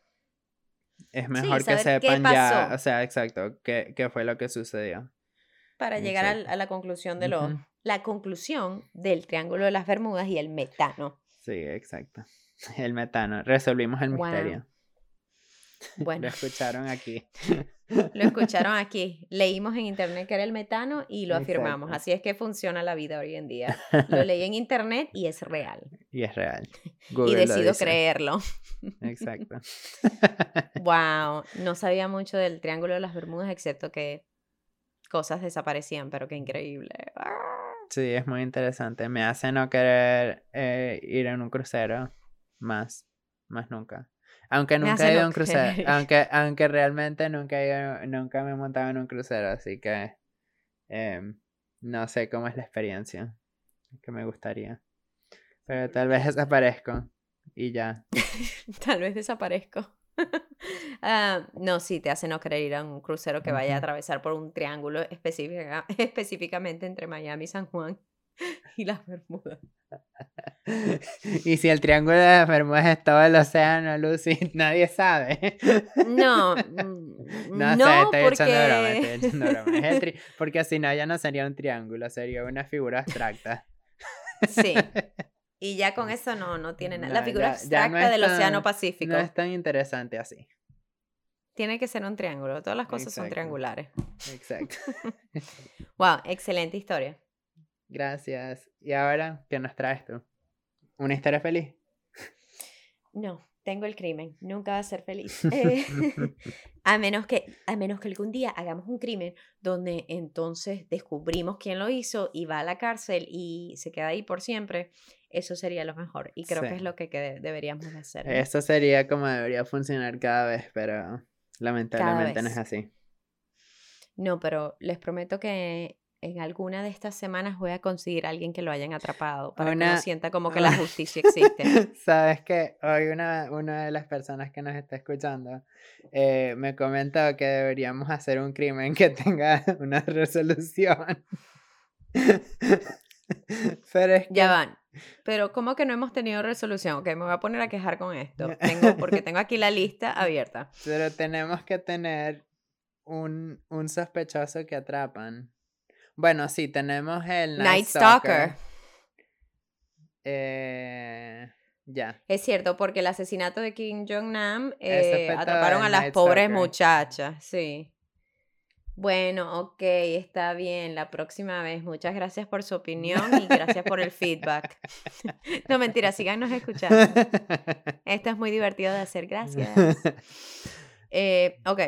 es mejor que sepan ya, o sea, exacto, qué, qué fue lo que sucedió. Para llegar a la conclusión de lo, la conclusión del Triángulo de las Bermudas y el metano. Sí, exacto. El metano. Resolvimos el Wow. misterio. Lo Bueno, escucharon aquí. lo escucharon aquí. Leímos en internet que era el metano y lo afirmamos. Así es que funciona la vida hoy en día. Lo leí en internet y es real. Y es real. y Google lo decido creerlo. Exacto. Wow, no sabía mucho del Triángulo de las Bermudas excepto que cosas desaparecían, pero qué increíble. Ah. Sí, es muy interesante. Me hace no querer eh, ir en un crucero más, más nunca. Aunque nunca he ido a un crucero, aunque, aunque realmente nunca he ido- nunca me he montado en un crucero, así que em, no sé cómo es la experiencia que me gustaría. Pero tal vez desaparezco y ya. Tal vez desaparezco. Ah, no, sí, te hace no querer ir a un crucero que vaya a atravesar por un triángulo específica, específicamente entre Miami, San Juan y las Bermudas. Y si el triángulo de las Bermudas es todo el océano, Lucy, nadie sabe. No, mm, No, no, sé, estoy porque... echando broma, estoy echando broma. Es el tri- Porque si no, ya no sería un triángulo, sería una figura abstracta. Sí, y ya con eso no, no tiene nada. La No, figura ya- ya no abstracta del Océano Pacífico No es tan interesante así. tiene que ser un triángulo. Todas las cosas son triangulares. Exacto. Wow, excelente historia. Gracias. ¿Y ahora qué nos traes tú? ¿Una historia feliz? No, tengo el crimen. Nunca va a ser feliz. Eh, a menos que, a menos que algún día hagamos un crimen donde entonces descubrimos quién lo hizo y va a la cárcel y se queda ahí por siempre. Eso sería lo mejor. Y creo que es lo que, que deberíamos de hacer. ¿no? Eso sería como debería funcionar cada vez, pero lamentablemente no es así. No, pero les prometo que en alguna de estas semanas voy a conseguir a alguien que lo hayan atrapado para que no sienta como que la justicia existe. Sabes que hoy una, una de las personas que nos está escuchando eh, me comentó que deberíamos hacer un crimen que tenga una resolución. Pero es que Ya van. Pero ¿cómo que no hemos tenido resolución? Ok, me voy a poner a quejar con esto. Tengo, porque tengo aquí la lista abierta. Pero tenemos que tener un, un sospechoso que atrapan. Bueno, sí, tenemos el Night, Night Stalker. Stalker. Eh, ya. Es cierto, porque el asesinato de Kim Jong-nam eh, atraparon a las Night pobres Stalker. muchachas, sí. Bueno, ok, está bien. La próxima vez, muchas gracias por su opinión y gracias por el feedback. No, mentira, síganos escuchando. Esto es muy divertido de hacer, gracias. Eh, ok,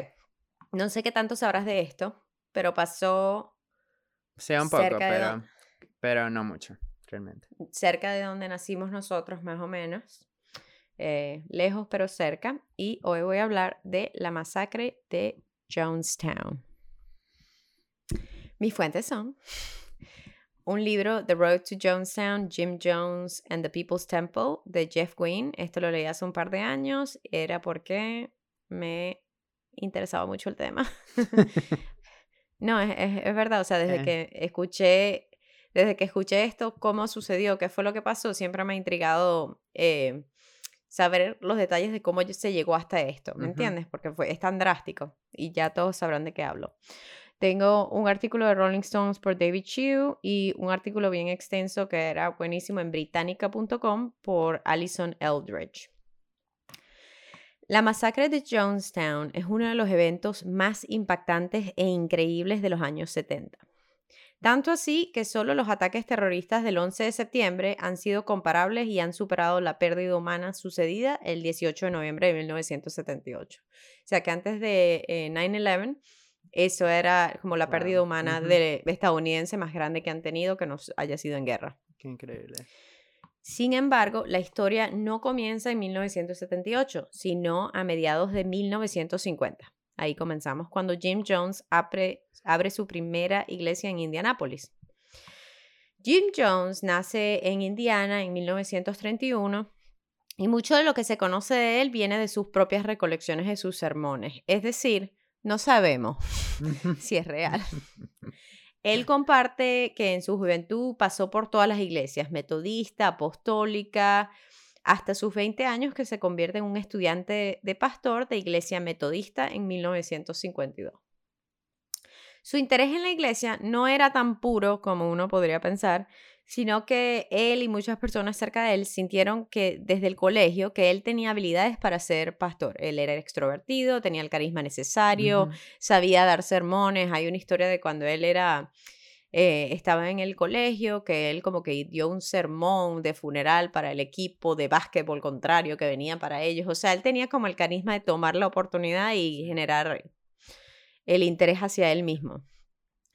no sé qué tanto sabrás de esto, pero pasó Sí, un poco, pero, pero no mucho, realmente. cerca de donde nacimos nosotros, más o menos. eh, lejos pero cerca. Y hoy voy a hablar de la masacre de Jonestown. Mis fuentes son un libro, The Road to Jonestown, Jim Jones and the People's Temple, de Jeff Gwynne. Esto lo leí hace un par de años. Era porque me interesaba mucho el tema. no, es, es- es verdad. O sea, desde Eh. que escuché, desde que escuché esto, cómo sucedió, qué fue lo que pasó, siempre me ha intrigado eh, saber los detalles de cómo se llegó hasta esto. ¿Me entiendes? Porque fue, es tan drástico y ya todos sabrán de qué hablo. Tengo un artículo de Rolling Stones por David Chew y un artículo bien extenso que era buenísimo en britannica.com por Alison Eldridge. La masacre de Jonestown es uno de los eventos más impactantes e increíbles de los años 70. Tanto así que solo los ataques terroristas del 11 de septiembre han sido comparables y han superado la pérdida humana sucedida el 18 de noviembre de 1978. O sea que antes de eh, 9-11, eso era como la Wow, pérdida humana ujú. de estadounidense más grande que han tenido que nos haya sido en guerra. Qué increíble. Sin embargo, la historia no comienza en 1978, sino a mediados de 1950. Ahí comenzamos cuando Jim Jones abre, abre su primera iglesia en Indianápolis. Jim Jones nace en Indiana en 1931 y mucho de lo que se conoce de él viene de sus propias recolecciones de sus sermones, es decir, no sabemos si es real. Él comparte que en su juventud pasó por todas las iglesias, metodista, apostólica, hasta sus 20 años que se convierte en un estudiante de pastor de iglesia metodista en 1952. Su interés en la iglesia no era tan puro como uno podría pensar, sino que él y muchas personas cerca de él sintieron que desde el colegio que él tenía habilidades para ser pastor. Él era extrovertido, tenía el carisma necesario, sabía dar sermones. Hay una historia de cuando él era eh, estaba en el colegio, que él como que dio un sermón de funeral para el equipo de básquetbol contrario que venía para ellos. O sea, él tenía como el carisma de tomar la oportunidad y generar el interés hacia él mismo.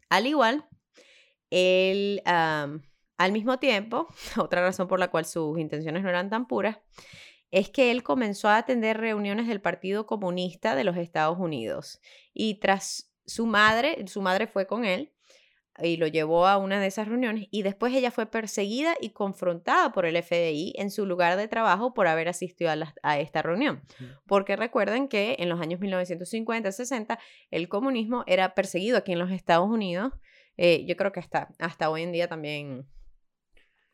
Al igual, él al mismo tiempo, otra razón por la cual sus intenciones no eran tan puras, es que él comenzó a atender reuniones del Partido Comunista de los Estados Unidos. Y tras su madre, su madre fue con él y lo llevó a una de esas reuniones y después ella fue perseguida y confrontada por el FBI en su lugar de trabajo por haber asistido a, esta reunión. Porque recuerden que en los años 1950-60 el comunismo era perseguido aquí en los Estados Unidos. Eh, yo creo que hasta, hasta hoy en día también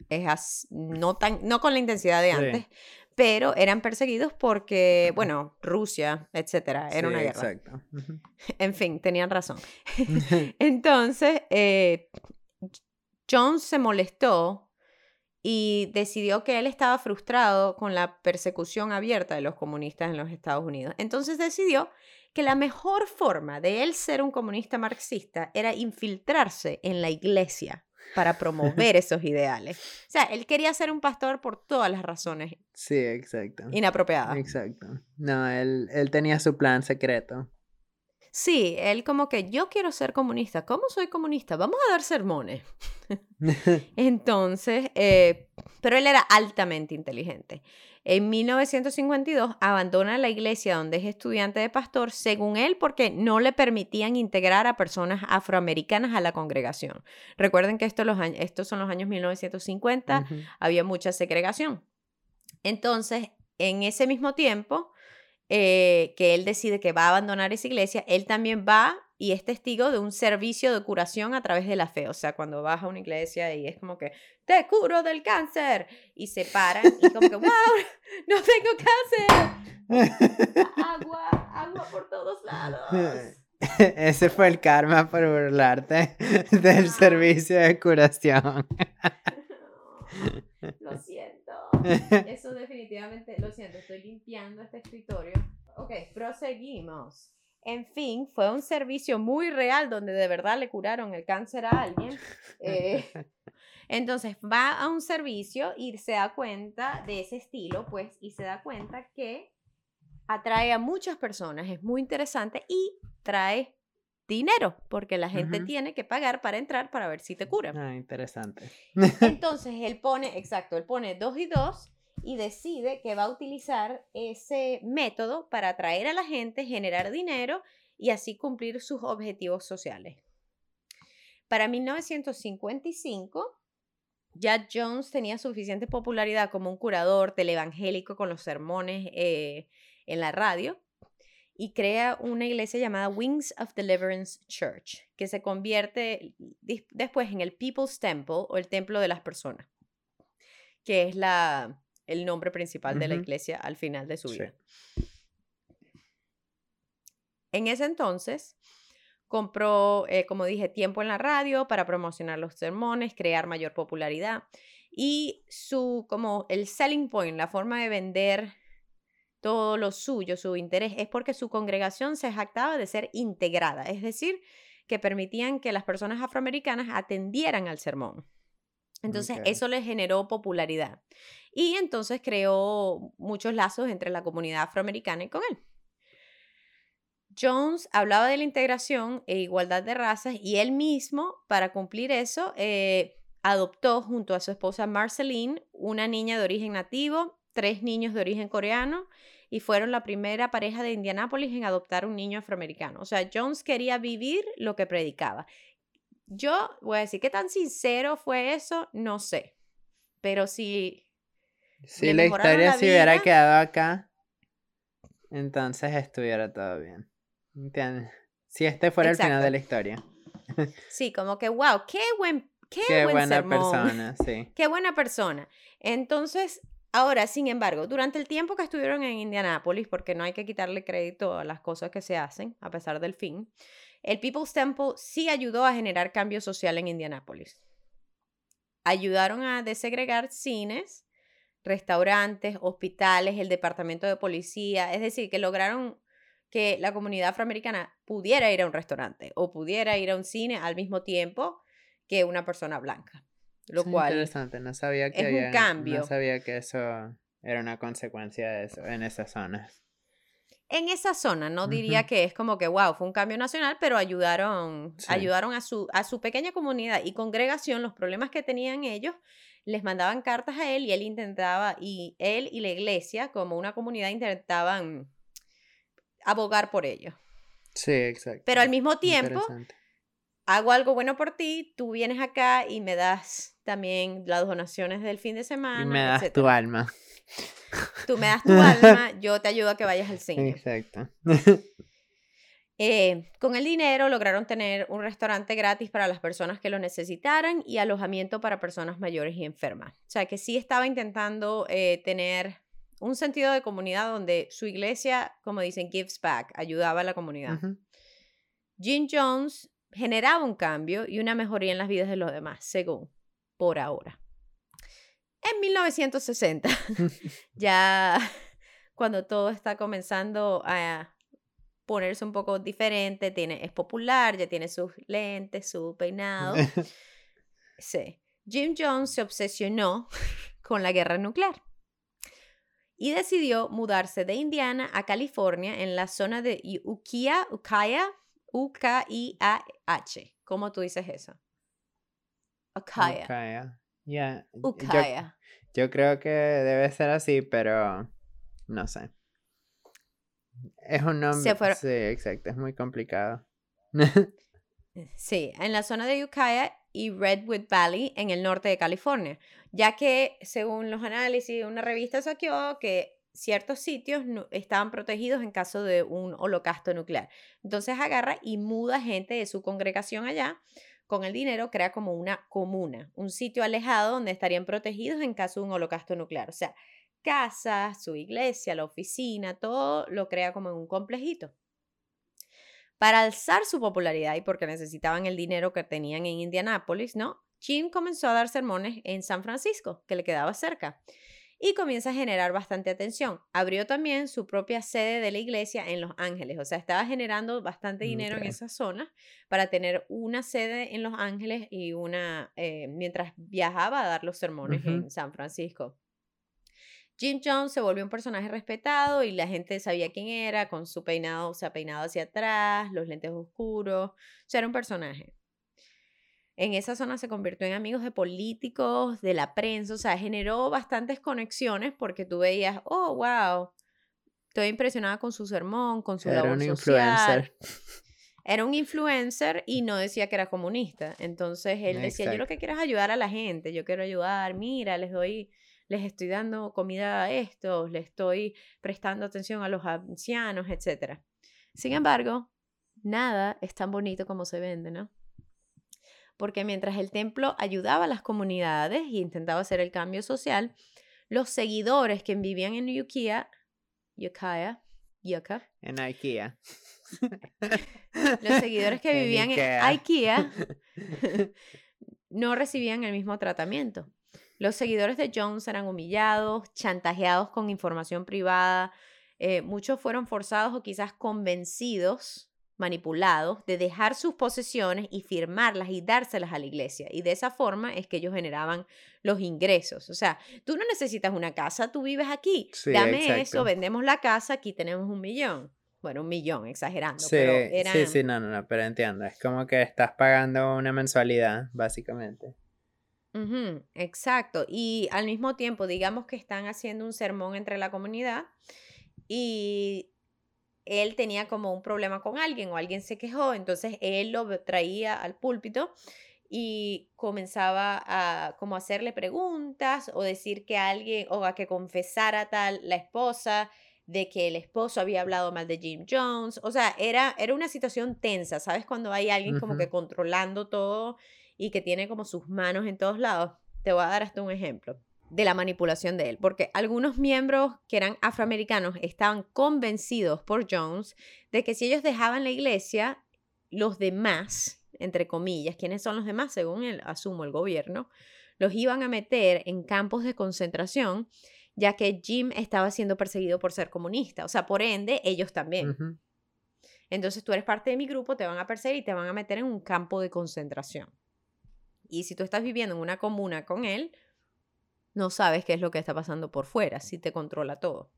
es no, tan, no con la intensidad de antes, pero eran perseguidos porque, bueno, Rusia, etcétera, era una guerra. Exacto. En fin, tenían razón. Entonces, eh, Jones se molestó y decidió que él estaba frustrado con la persecución abierta de los comunistas en los Estados Unidos. Entonces decidió que la mejor forma de él ser un comunista marxista era infiltrarse en la iglesia para promover esos ideales. O sea, él quería ser un pastor por todas las razones. Sí, exacto. Inapropiadas. Exacto. No, él, él tenía su plan secreto. Sí, él como que yo quiero ser comunista. ¿Cómo soy comunista? Vamos a dar sermones. Entonces, eh, pero él era altamente inteligente. En 1952 abandona la iglesia donde es estudiante de pastor, según él, porque no le permitían integrar a personas afroamericanas a la congregación. Recuerden que estos, los, estos son los años 1950, había mucha segregación. Entonces, en ese mismo tiempo eh, que él decide que va a abandonar esa iglesia, él también va y es testigo de un servicio de curación a través de la fe. O sea, cuando vas a una iglesia y es como que, te curo del cáncer. Y se paran y como que, wow, no tengo cáncer. Agua, agua por todos lados. Ese fue el karma por burlarte del servicio de curación. Lo siento. Eso definitivamente, lo siento, estoy limpiando este escritorio. Ok, proseguimos. En fin, fue un servicio muy real donde de verdad le curaron el cáncer a alguien. Eh, entonces va a un servicio y se da cuenta de ese estilo, pues, y se da cuenta que atrae a muchas personas, es muy interesante y trae dinero, porque la gente tiene que pagar para entrar para ver si te cura. Ah, interesante. Entonces él pone, exacto, él pone dos y dos y decide que va a utilizar ese método para atraer a la gente, generar dinero y así cumplir sus objetivos sociales. Para 1955, ya Jones tenía suficiente popularidad como un curador televangélico con los sermones eh, en la radio y crea una iglesia llamada Wings of Deliverance Church, que se convierte después en el People's Temple o el Templo de las Personas, que es la, el nombre principal de la iglesia al final de su vida. En ese entonces, compró, eh, como dije, tiempo en la radio para promocionar los sermones, crear mayor popularidad y su, como el selling point, la forma de vender todo lo suyo, su interés, es porque su congregación se jactaba de ser integrada, es decir, que permitían que las personas afroamericanas atendieran al sermón. Entonces, eso le generó popularidad. Y entonces creó muchos lazos entre la comunidad afroamericana y con él. Jones hablaba de la integración e igualdad de razas y él mismo, para cumplir eso, eh, adoptó junto a su esposa Marceline una niña de origen nativo, tres niños de origen coreano y fueron la primera pareja de Indianápolis en adoptar un niño afroamericano. O sea, Jones quería vivir lo que predicaba. Yo voy a decir, ¿qué tan sincero fue eso? No sé. Pero si si la historia se hubiera quedado acá, entonces estuviera todo bien. ¿Entiendes? Si este fuera el final de la historia. Sí, como que, wow, qué buen, qué, Qué buen buena sermón. persona, sí. Qué buena persona. Entonces, ahora, sin embargo, durante el tiempo que estuvieron en Indianápolis, porque no hay que quitarle crédito a las cosas que se hacen, a pesar del fin, el People's Temple sí ayudó a generar cambio social en Indianápolis. Ayudaron a desegregar cines, restaurantes, hospitales, el departamento de policía, es decir, que lograron que la comunidad afroamericana pudiera ir a un restaurante o pudiera ir a un cine al mismo tiempo que una persona blanca. Lo es cual interesante, no sabía que es un había- cambio. No sabía que eso era una consecuencia de eso en esas zonas. En esa zona no diría que es como que wow, fue un cambio nacional, pero ayudaron, Sí. ayudaron a su, a su pequeña comunidad y congregación, los problemas que tenían ellos, les mandaban cartas a él y él intentaba, y él y la iglesia, como una comunidad, intentaban abogar por ellos. Sí, exacto. Pero al mismo tiempo. Hago algo bueno por ti, tú vienes acá y me das también las donaciones del fin de semana. Y me das tu alma. Tú me das tu alma, yo te ayudo a que vayas al cine. Exacto. Eh, con el dinero lograron tener un restaurante gratis para las personas que lo necesitaran y alojamiento para personas mayores y enfermas. O sea que sí estaba intentando eh, tener un sentido de comunidad donde su iglesia, como dicen, gives back, ayudaba a la comunidad. Jim Jones generaba un cambio y una mejoría en las vidas de los demás, según por ahora. En 1960, ya cuando todo está comenzando a ponerse un poco diferente, tiene, es popular, ya tiene sus lentes, su peinado. Sí. Jim Jones se obsesionó con la guerra nuclear y decidió mudarse de Indiana a California en la zona de Ukiah, Ukiah, U-K-I-A-H. ¿Cómo tú dices eso? Ukiah. Ukiah. Ya. yo- Ukiah. Yo, creo que debe ser así, pero no sé. Es un nombre. fueron- Sí, exacto. Es muy complicado. Sí, en la zona de Ukiah y Redwood Valley en el norte de California, ya que según los análisis de una revista saqueó que ciertos sitios estaban protegidos en caso de un holocausto nuclear. Entonces agarra y muda gente de su congregación allá. Con el dinero crea como una comuna, un sitio alejado donde estarían protegidos en caso de un holocausto nuclear. O sea, casa, su iglesia, la oficina, todo lo crea como en un complejito. Para alzar su popularidad y porque necesitaban el dinero que tenían en Indianápolis, ¿no? Jim comenzó a dar sermones en San Francisco, que le quedaba cerca, y comienza a generar bastante atención. Abrió también su propia sede de la iglesia en Los Ángeles, o sea, estaba generando bastante dinero Ok. en esa zona para tener una sede en Los Ángeles y una, eh, mientras viajaba a dar los sermones en San Francisco. Jim Jones se volvió un personaje respetado y la gente sabía quién era, con su peinado, o sea, peinado hacia atrás, los lentes oscuros, o sea, era un personaje. En esa zona se convirtió en amigos de políticos, de la prensa, o sea, generó bastantes conexiones porque tú veías, oh, wow, estoy impresionada con su sermón, con su Era labor un social. influencer. Era un influencer y no decía que era comunista. Entonces él decía, yo lo que quiero es ayudar a la gente, yo quiero ayudar, mira, les doy, les estoy dando comida a estos, les estoy prestando atención a los ancianos, etc. Sin embargo, nada es tan bonito como se vende, ¿no? Porque mientras el templo ayudaba a las comunidades y intentaba hacer el cambio social, los seguidores que vivían en Ukiah, Ukiah, Yucca, En IKEA. los seguidores que vivían en Ikea. IKEA no recibían el mismo tratamiento. Los seguidores de Jones eran humillados, chantajeados con información privada. eh, muchos fueron forzados o quizás convencidos, manipulados, de dejar sus posesiones y firmarlas y dárselas a la iglesia. Y de esa forma es que ellos generaban los ingresos. O sea, tú no necesitas una casa, tú vives aquí. Sí, Dame exacto. eso, vendemos la casa, aquí tenemos un millón. Bueno, un millón, exagerando. Sí, pero eran... sí, sí, no, no, no, pero entiendo. Es como que estás pagando una mensualidad, básicamente. Exacto. Y al mismo tiempo, digamos que están haciendo un sermón entre la comunidad y él tenía como un problema con alguien o alguien se quejó, entonces él lo traía al púlpito y comenzaba a como hacerle preguntas o decir que alguien o a que confesara tal la esposa de que el esposo había hablado mal de Jim Jones. O sea, era, era una situación tensa, ¿sabes? Cuando hay alguien como que controlando todo y que tiene como sus manos en todos lados. Te voy a dar hasta un ejemplo de la manipulación de él, porque algunos miembros que eran afroamericanos estaban convencidos por Jones de que si ellos dejaban la iglesia, los demás, entre comillas, ¿quiénes son los demás? Según el, asumo el gobierno, los iban a meter en campos de concentración, ya que Jim estaba siendo perseguido por ser comunista, o sea, por ende, ellos también. Entonces tú eres parte de mi grupo, te van a perseguir y te van a meter en un campo de concentración. Y si tú estás viviendo en una comuna con él, no sabes qué es lo que está pasando por fuera, si te controla todo.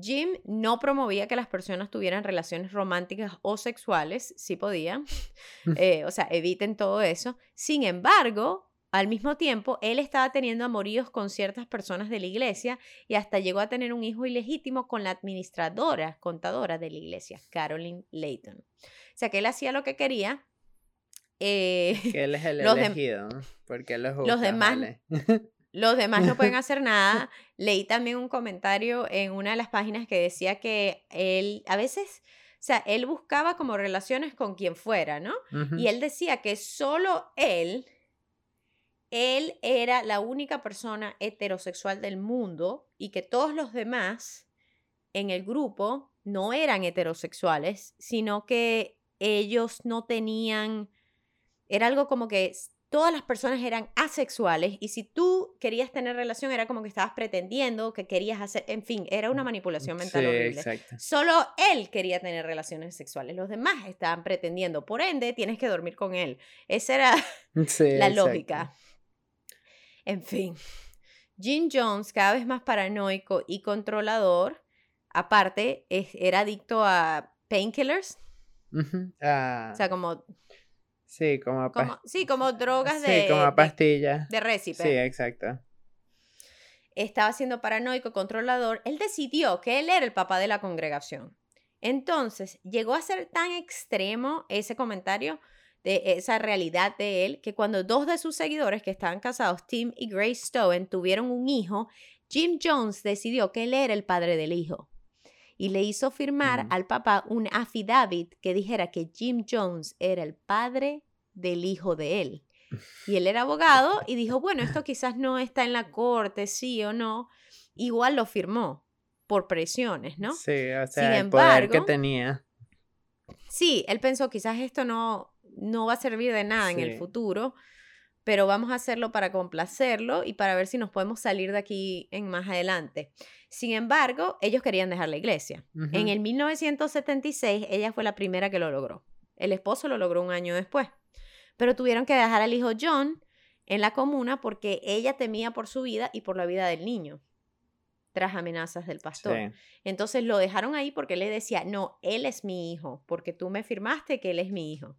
Jim no promovía que las personas tuvieran relaciones románticas o sexuales, si podían, eh, o sea, eviten todo eso. Sin embargo, al mismo tiempo, él estaba teniendo amoríos con ciertas personas de la iglesia y hasta llegó a tener un hijo ilegítimo con la administradora, contadora de la iglesia, Caroline Layton. O sea, que él hacía lo que quería. Eh, que él es el elegido, porque los, los demás, Los demás no pueden hacer nada. Leí también un comentario en una de las páginas que decía que él a veces, o sea, él buscaba como relaciones con quien fuera, ¿no? Y él decía que solo él, él era la única persona heterosexual del mundo y que todos los demás en el grupo no eran heterosexuales, sino que ellos no tenían, era algo como que todas las personas eran asexuales y si tú querías tener relación era como que estabas pretendiendo que querías hacer, en fin, era una manipulación mental horrible. Solo él quería tener relaciones sexuales, los demás estaban pretendiendo, por ende tienes que dormir con él. Esa era la lógica. En fin, Jim Jones, cada vez más paranoico y controlador, aparte, era adicto a painkillers. O sea, como Sí, como, sí, como drogas de... Sí, como pastillas. De, récipe. Sí, exacto. Estaba siendo paranoico, controlador. Él decidió que él era el papá de la congregación. Entonces, llegó a ser tan extremo ese comentario de esa realidad de él, que cuando dos de sus seguidores que estaban casados, Tim y Grace Stowen, tuvieron un hijo, Jim Jones decidió que él era el padre del hijo y le hizo firmar al papá un affidavit que dijera que Jim Jones era el padre del hijo de él. Y él era abogado y dijo, bueno, esto quizás no está en la corte, sí o no. Igual lo firmó por presiones, ¿no? Sí, o sea, el poder que tenía. Sí, él pensó, quizás esto no, no va a servir de nada en el futuro, pero vamos a hacerlo para complacerlo y para ver si nos podemos salir de aquí en más adelante. Sin embargo, ellos querían dejar la iglesia. En el 1976, ella fue la primera que lo logró. El esposo lo logró un año después. Pero tuvieron que dejar al hijo John en la comuna porque ella temía por su vida y por la vida del niño, tras amenazas del pastor. Entonces lo dejaron ahí porque le decía, no, él es mi hijo, porque tú me firmaste que él es mi hijo.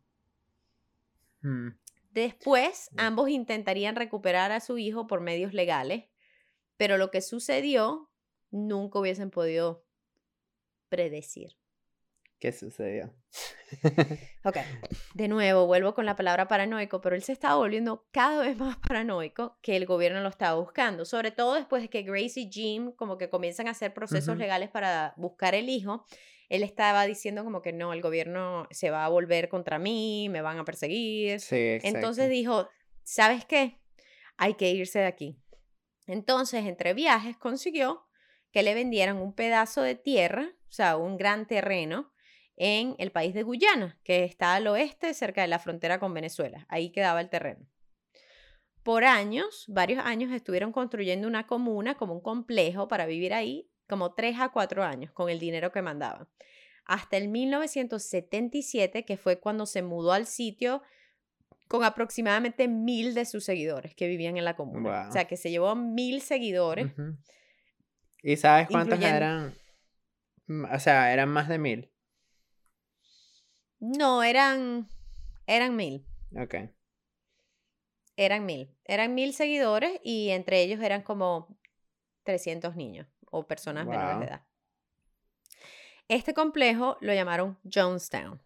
Hmm. Después, ambos intentarían recuperar a su hijo por medios legales, pero lo que sucedió nunca hubiesen podido predecir. ¿Qué sucedió? ok, de nuevo vuelvo con la palabra paranoico, pero él se estaba volviendo cada vez más paranoico que el gobierno lo estaba buscando, sobre todo después de que Grace y Jim como que comienzan a hacer procesos legales para buscar el hijo. Él estaba diciendo como que no, el gobierno se va a volver contra mí, me van a perseguir. Sí, Entonces dijo, ¿sabes qué? Hay que irse de aquí. Entonces, entre viajes, consiguió que le vendieran un pedazo de tierra, o sea, un gran terreno, en el país de Guyana, que está al oeste, cerca de la frontera con Venezuela. Ahí quedaba el terreno. Por años, varios años, estuvieron construyendo una comuna como un complejo para vivir ahí, como tres a cuatro años, con el dinero que mandaban. Hasta el 1977, que fue cuando se mudó al sitio con aproximadamente mil de sus seguidores que vivían en la comuna. O sea, que se llevó mil seguidores. ¿Y sabes cuántos eran? O sea, eran más de mil. No, eran, eran mil. Ok. Eran mil. Eran mil seguidores y entre ellos eran como 300 niños o personas menores de edad. Este complejo lo llamaron Jonestown.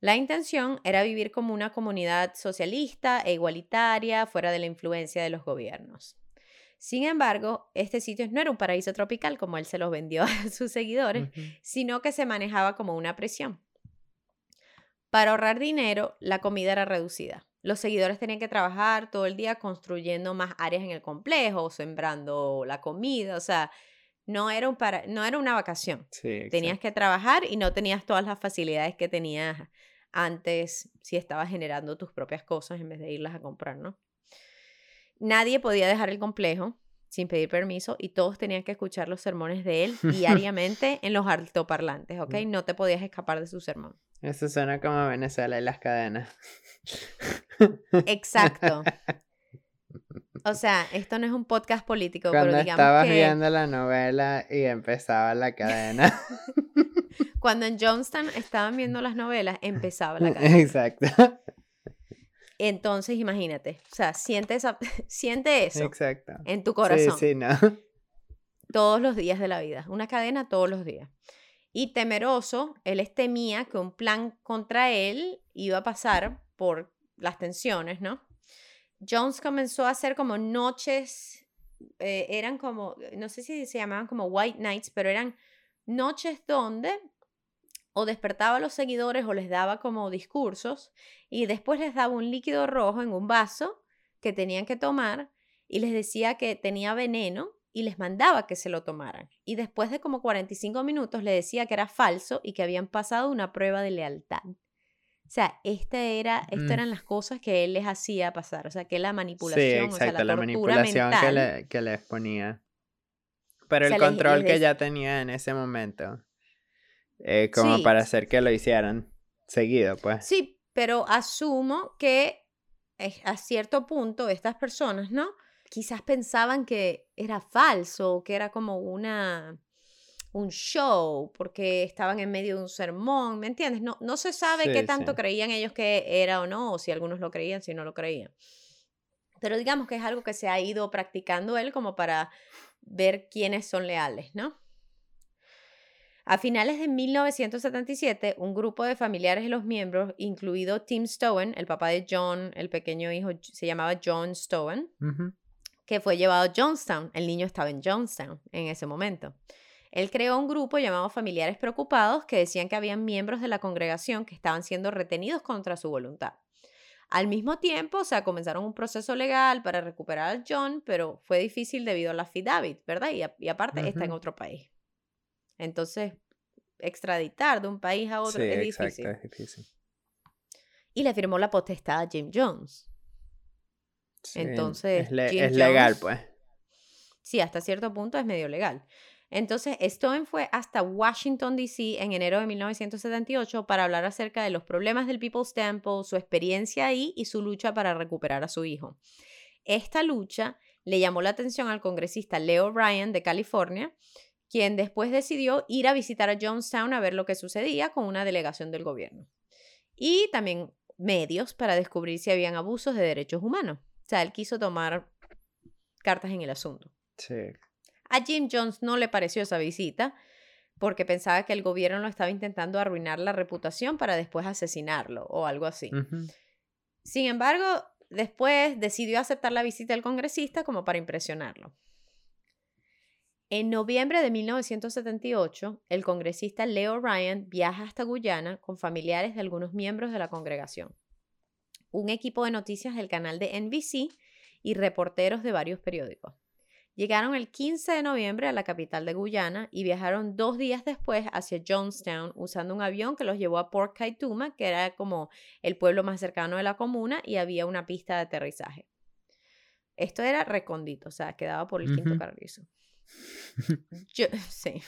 La intención era vivir como una comunidad socialista e igualitaria fuera de la influencia de los gobiernos. Sin embargo, este sitio no era un paraíso tropical como él se los vendió a sus seguidores, sino que se manejaba como una prisión. Para ahorrar dinero, la comida era reducida. Los seguidores tenían que trabajar todo el día construyendo más áreas en el complejo, sembrando la comida, o sea, no era, un para, no era una vacación. tenías que trabajar y no tenías todas las facilidades que tenías antes si estabas generando tus propias cosas en vez de irlas a comprar, ¿no? Nadie podía dejar el complejo sin pedir permiso y todos tenían que escuchar los sermones de él diariamente en los altoparlantes, ¿ok? No te podías escapar de su sermón. Eso suena como Venezuela y las cadenas. Exacto. O sea, esto no es un podcast político, Cuando pero digamos estabas viendo la novela y empezaba la cadena. Cuando en Johnstown estaban viendo las novelas, empezaba la cadena. Exacto. Entonces, imagínate, o sea, siente, esa, siente eso Exacto. en tu corazón. Sí, sí, no. Todos los días de la vida. Una cadena todos los días. Y temeroso, él temía que un plan contra él iba a pasar por las tensiones, ¿no? Jones comenzó a hacer como noches, eh, eran como, no sé si se llamaban como White Nights, pero eran noches donde o despertaba a los seguidores o les daba como discursos y después les daba un líquido rojo en un vaso que tenían que tomar y les decía que tenía veneno y les mandaba que se lo tomaran. Y después de como 45 minutos le decía que era falso y que habían pasado una prueba de lealtad. O sea, este era, mm. eran las cosas que él les hacía pasar. O sea, que la manipulación, o sea, la, manipulación que, les ponía. Pero el control que ya tenía en ese momento. Eh, como para hacer que lo hicieran seguido, pues. Sí, pero asumo que a cierto punto estas personas, ¿no? Quizás pensaban que era falso, que era como una un show porque estaban en medio de un sermón, ¿me entiendes? No, no se sabe qué tanto creían ellos que era o no, o si algunos lo creían, si no lo creían. Pero digamos que es algo que se ha ido practicando él como para ver quiénes son leales, ¿no? A finales de 1977, un grupo de familiares de los miembros, incluido Tim Stowen, el papá de John, el pequeño hijo, se llamaba John Stowen, que fue llevado a Johnstown. El niño estaba en Johnstown en ese momento. Él creó un grupo llamado Familiares Preocupados que decían que habían miembros de la congregación que estaban siendo retenidos contra su voluntad. Al mismo tiempo, o sea, comenzaron un proceso legal para recuperar a John, pero fue difícil debido a la affidavit, ¿verdad? Y, aparte está en otro país. Entonces, extraditar de un país a otro es, difícil. es difícil. Y le firmó la potestad a Jim Jones. Entonces, es, legal, pues. Sí, hasta cierto punto es medio legal. Entonces, Stone fue hasta Washington, D.C. en enero de 1978 para hablar acerca de los problemas del People's Temple, su experiencia ahí y su lucha para recuperar a su hijo. Esta lucha le llamó la atención al congresista Leo Ryan de California, quien después decidió ir a visitar a Johnstown a ver lo que sucedía con una delegación del gobierno. Y también medios para descubrir si habían abusos de derechos humanos. O sea, él quiso tomar cartas en el asunto. Sí. A Jim Jones no le pareció esa visita porque pensaba que el gobierno lo estaba intentando arruinar la reputación para después asesinarlo o algo así. Sin embargo, después decidió aceptar la visita del congresista como para impresionarlo. En noviembre de 1978, el congresista Leo Ryan viaja hasta Guyana con familiares de algunos miembros de la congregación, un equipo de noticias del canal de NBC y reporteros de varios periódicos. Llegaron el 15 de noviembre a la capital de Guyana y viajaron dos días después hacia Jonestown usando un avión que los llevó a Port Kaituma, que era como el pueblo más cercano de la comuna y había una pista de aterrizaje. Esto era recondito, o sea, quedaba por el quinto carrizo. sí.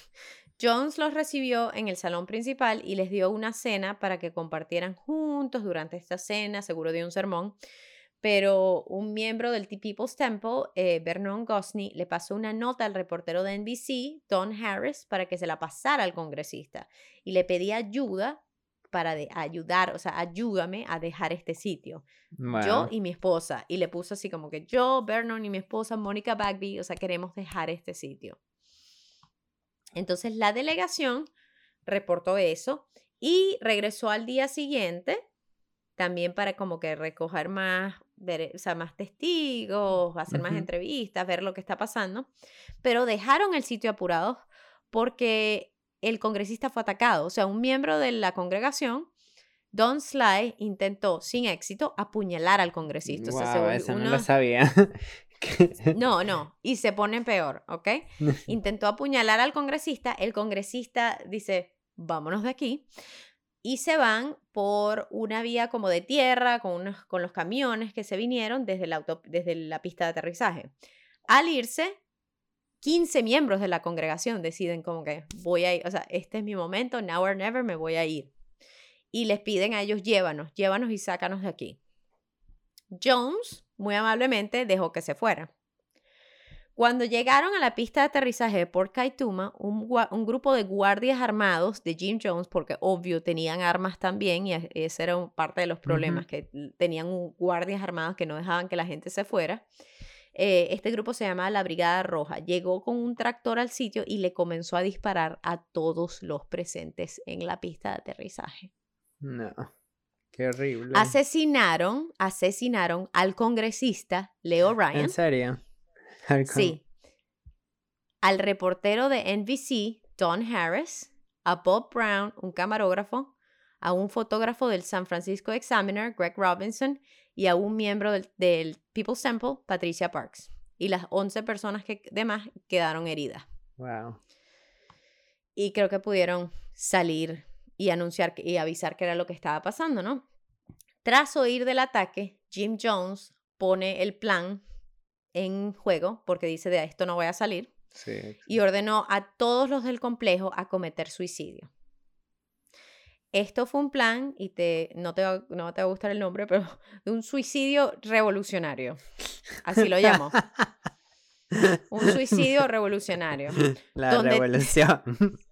Jones los recibió en el salón principal y les dio una cena para que compartieran juntos durante esta cena, seguro de un sermón pero un miembro del People's Temple, eh, Vernon Gosney, le pasó una nota al reportero de NBC, Don Harris, para que se la pasara al congresista y le pedía ayuda para ayudar, o sea, ayúdame a dejar este sitio. Yo y mi esposa. Y le puso así como que yo, Vernon y mi esposa, Mónica Bagby, o sea, queremos dejar este sitio. Entonces la delegación reportó eso y regresó al día siguiente también para como que recoger más ver, o sea, más testigos, hacer más entrevistas, ver lo que está pasando, pero dejaron el sitio apurados porque el congresista fue atacado. O sea, un miembro de la congregación, Don Sly, intentó sin éxito apuñalar al congresista. eso no lo sabía. no, no, y se pone peor, ¿ok? Intentó apuñalar al congresista, el congresista dice, vámonos de aquí, y se van por una vía como de tierra, con, con los camiones que se vinieron desde la, desde la pista de aterrizaje. Al irse, 15 miembros de la congregación deciden como que voy a ir, o sea, este es mi momento, now or never, me voy a ir. Y les piden a ellos, llévanos, llévanos y sácanos de aquí. Jones, muy amablemente, dejó que se fuera. Cuando llegaron a la pista de aterrizaje de Port Kaituma, un, un, grupo de guardias armados de Jim Jones, porque obvio tenían armas también, y ese era parte de los problemas, que tenían guardias armados que no dejaban que la gente se fuera, eh, este grupo se llama la Brigada Roja. Llegó con un tractor al sitio y le comenzó a disparar a todos los presentes en la pista de aterrizaje. No, qué horrible. Asesinaron, asesinaron al congresista Leo Ryan. ¿En serio? Sí. Al reportero de NBC, Don Harris, a Bob Brown, un camarógrafo, a un fotógrafo del San Francisco Examiner, Greg Robinson, y a un miembro del, People's Temple, Patricia Parks. Y las 11 personas que demás quedaron heridas. Wow. Y creo que pudieron salir y anunciar y avisar que era lo que estaba pasando, ¿no? Tras oír del ataque, Jim Jones pone el plan en juego porque dice de esto no voy a salir. y ordenó a todos los del complejo a cometer suicidio. Esto fue un plan, y te, no, te va, no te va a gustar el nombre, pero de un suicidio revolucionario. Así lo llamo. un suicidio revolucionario. La revolución.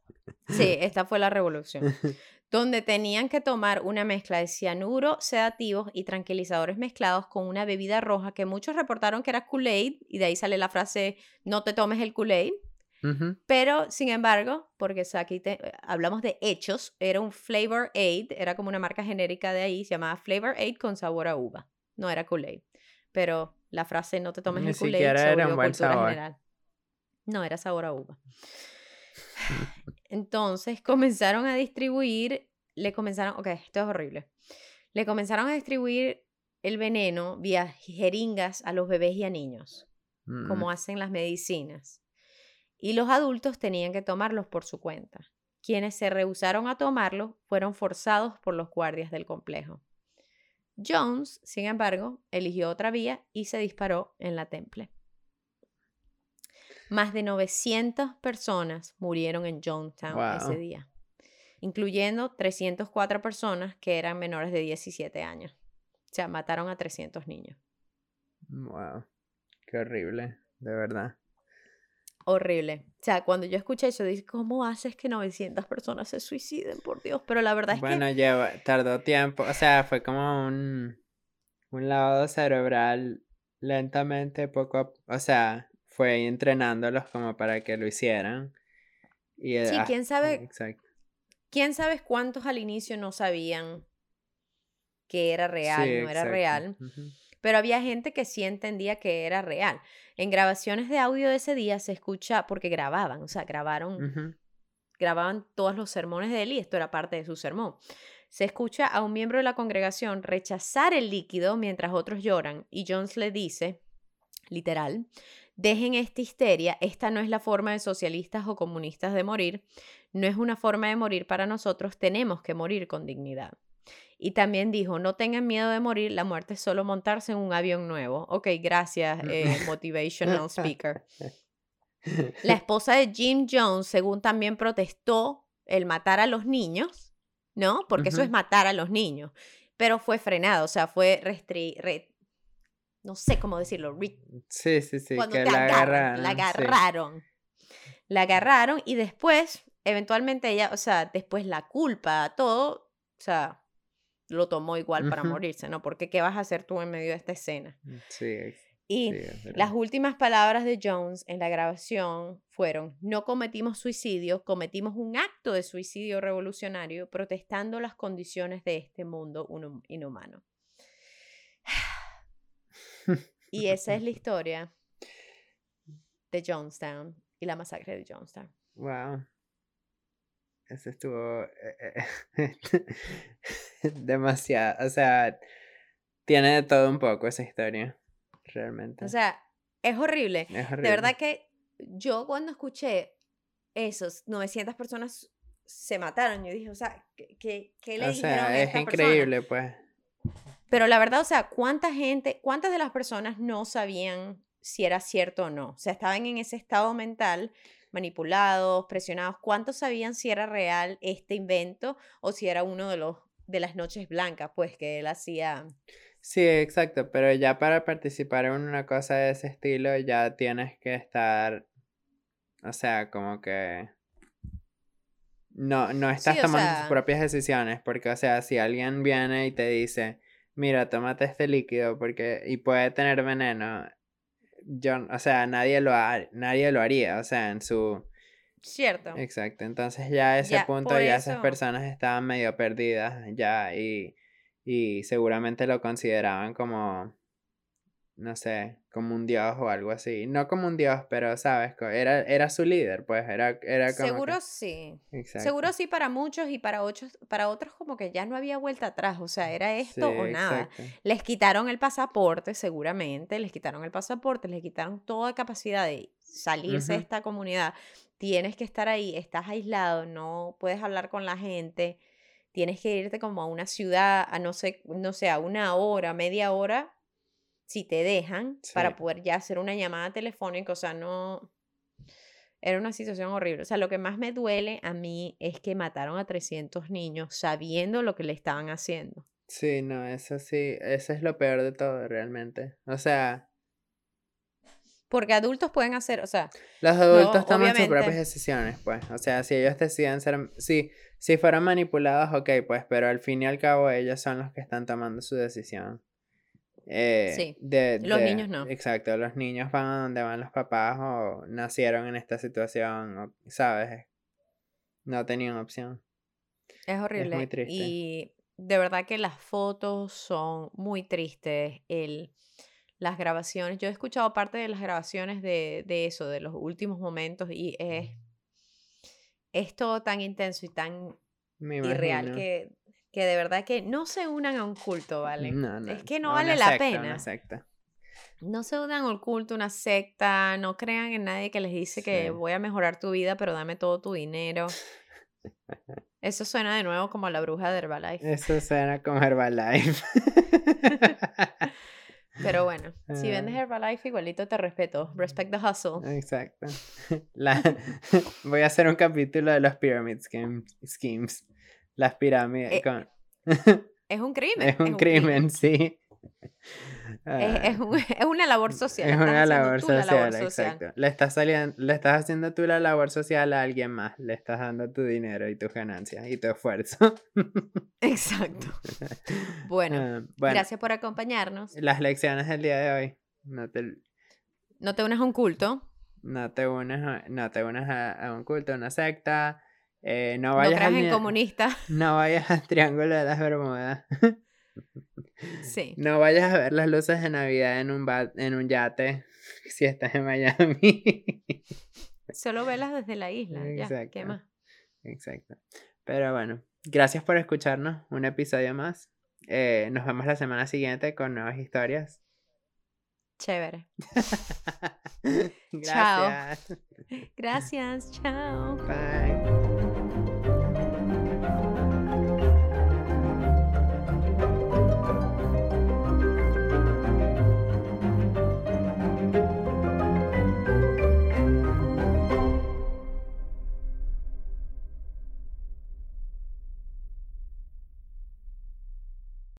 Sí, esta fue la revolución. Donde tenían que tomar una mezcla de cianuro, sedativos y tranquilizadores mezclados con una bebida roja que muchos reportaron que era Kool-Aid, y de ahí sale la frase, no te tomes el Kool-Aid. Pero, sin embargo, porque aquí te, eh, hablamos de hechos, era un Flavor Aid, era como una marca genérica de ahí, se llamaba Flavor Aid con sabor a uva. No era Kool-Aid. Pero la frase no te tomes el Kool-Aid era un buen sabor. general. No, era sabor a uva. Entonces comenzaron a distribuir, le comenzaron, ok, esto es horrible. Le comenzaron a distribuir el veneno vía jeringas a los bebés y a niños, como mm. hacen las medicinas y los adultos tenían que tomarlos por su cuenta. Quienes se rehusaron a tomarlo fueron forzados por los guardias del complejo. Jones, sin embargo, eligió otra vía y se disparó en la temple. Más de 900 personas murieron en Jonestown ese día, incluyendo 304 personas que eran menores de 17 años. O sea, mataron a 300 niños. Wow, qué horrible, de verdad horrible. O sea, cuando yo escuché eso, dije, ¿cómo haces que 900 personas se suiciden, por Dios? Pero la verdad es que... Bueno, lleva, tardó tiempo, o sea, fue como un, un lavado cerebral lentamente, poco a... O sea, fue entrenándolos como para que lo hicieran. Y, sí, ah, quién sabe... Exacto. ¿Quién sabe cuántos al inicio no sabían que era real, no era real? Pero había gente que sí entendía que era real. En grabaciones de audio de ese día se escucha, porque grababan, o sea, grabaron, grababan todos los sermones de él y esto era parte de su sermón. Se escucha a un miembro de la congregación rechazar el líquido mientras otros lloran y Jones le dice, literal, dejen esta histeria, esta no es la forma de socialistas o comunistas de morir, no es una forma de morir para nosotros, tenemos que morir con dignidad. Y también dijo, no tengan miedo de morir, la muerte es solo montarse en un avión nuevo. Ok, gracias, eh, motivational speaker. La esposa de Jim Jones, según también protestó el matar a los niños, ¿no? Porque eso es matar a los niños, pero fue frenado, o sea, fue restri no sé cómo decirlo. sí, sí, sí. Cuando la agarraron. La agarraron. La agarraron y después, eventualmente ella, o sea, después la culpa, todo, o sea, lo tomó igual para morirse, ¿no? Porque ¿qué vas a hacer tú en medio de esta escena? Mm, sí. Y las últimas palabras de Jones en la grabación fueron, no cometimos suicidio, cometimos un acto de suicidio revolucionario protestando las condiciones de este mundo inhumano. Y esa es la historia de Jonestown y la masacre de Jonestown. Wow. Eso estuvo eh, eh, demasiado. O sea, tiene de todo un poco esa historia. Realmente. O sea, es horrible. es horrible. De verdad que yo cuando escuché esos 900 personas se mataron, yo dije, o sea, ¿qué, qué, le O dijeron a sea, es estas personas? increíble, pues. Pero la verdad, o sea, ¿cuánta gente, cuántas de las personas no sabían si era cierto o no? O sea, estaban en ese estado mental, manipulados, presionados. ¿Cuántos sabían si era real este invento o si era uno de los de las noches blancas, pues que él hacía? Sí, exacto, pero ya para participar en una cosa de ese estilo ya tienes que estar, o sea, como que no, no estás tomando tus propias decisiones, porque, o sea, si alguien viene y te dice, mira, tómate este líquido porque, y puede tener veneno, yo, o sea, nadie lo ha- nadie lo haría, o sea, en su, Cierto. Exacto, entonces ya a ese Ya, punto ya esas personas estaban medio perdidas ya y, y seguramente lo consideraban como, no sé, como un dios o algo así. No como un dios, pero sabes, era, era su líder, pues era, era como... que- Seguro sí. Exacto. Seguro sí para muchos y para otros, para otros como que ya no había vuelta atrás, o sea, era esto Sí, o nada. exacto. Les quitaron el pasaporte, seguramente, les quitaron el pasaporte, les quitaron toda capacidad de salirse de esta comunidad. Tienes que estar ahí, estás aislado, no puedes hablar con la gente, tienes que irte como a una ciudad, a no sé, no sé, a una hora, media hora, si te dejan, para poder ya hacer una llamada telefónica, o sea, no... Era una situación horrible. O sea, lo que más me duele a mí es que mataron a 300 niños sabiendo lo que le estaban haciendo. Sí, no, eso sí, eso es lo peor de todo realmente. O sea, Porque adultos pueden hacer, o sea, los adultos toman sus propias decisiones, pues. O sea, si ellos deciden ser, sí, si fueron manipulados, ok, pues, pero al fin y al cabo ellos son los que están tomando su decisión. Eh, Sí, de, los de- niños no. Exacto, los niños van a donde van los papás o nacieron en esta situación, o, ¿sabes? No tenían opción. es horrible. muy triste. Y de verdad que las fotos son muy tristes. El, las grabaciones, yo he escuchado parte de las grabaciones de, de eso, de los últimos momentos, y es, es todo tan intenso y tan irreal que, que de verdad que no se unan a un culto, ¿vale? No, no, es que no vale la secta, pena. Una secta. No se unan a un culto, una secta, no crean en nadie que les dice que voy a mejorar tu vida, pero dame todo tu dinero. Eso suena de nuevo como la bruja de Herbalife. Eso suena como Herbalife. Pero bueno, si vendes Ah. Herbalife, igualito te respeto. Respect the hustle. Exacto. La- Voy a hacer un capítulo de los pyramid scheme- schemes. Las pirámides. Eh, con- Es un crimen. Es un crimen, sí. Es, Ah, es un- es una labor social. es una labor la social, labor social. exacto. Le estás, saliendo, le estás haciendo tú la labor social a alguien más. Le estás dando tu dinero y tus ganancias y tu esfuerzo. Exacto. Bueno, Ah, bueno, gracias por acompañarnos. las lecciones del día de hoy. No te, No te unas a un culto. no te unas a, no te unas a, a un culto, a una secta. Eh, no No vayas creas al en comunistas. No vayas al Triángulo de las Bermudas. Sí. No vayas a ver las luces de Navidad en un, ba- en un yate si estás en Miami. Solo velas desde la isla. Ya, ¿qué Exacto. más? Exacto. Pero bueno, gracias por escucharnos. Un episodio más. Eh, nos vemos la semana siguiente con nuevas historias. Chévere. gracias. Gracias. Chao. Bye.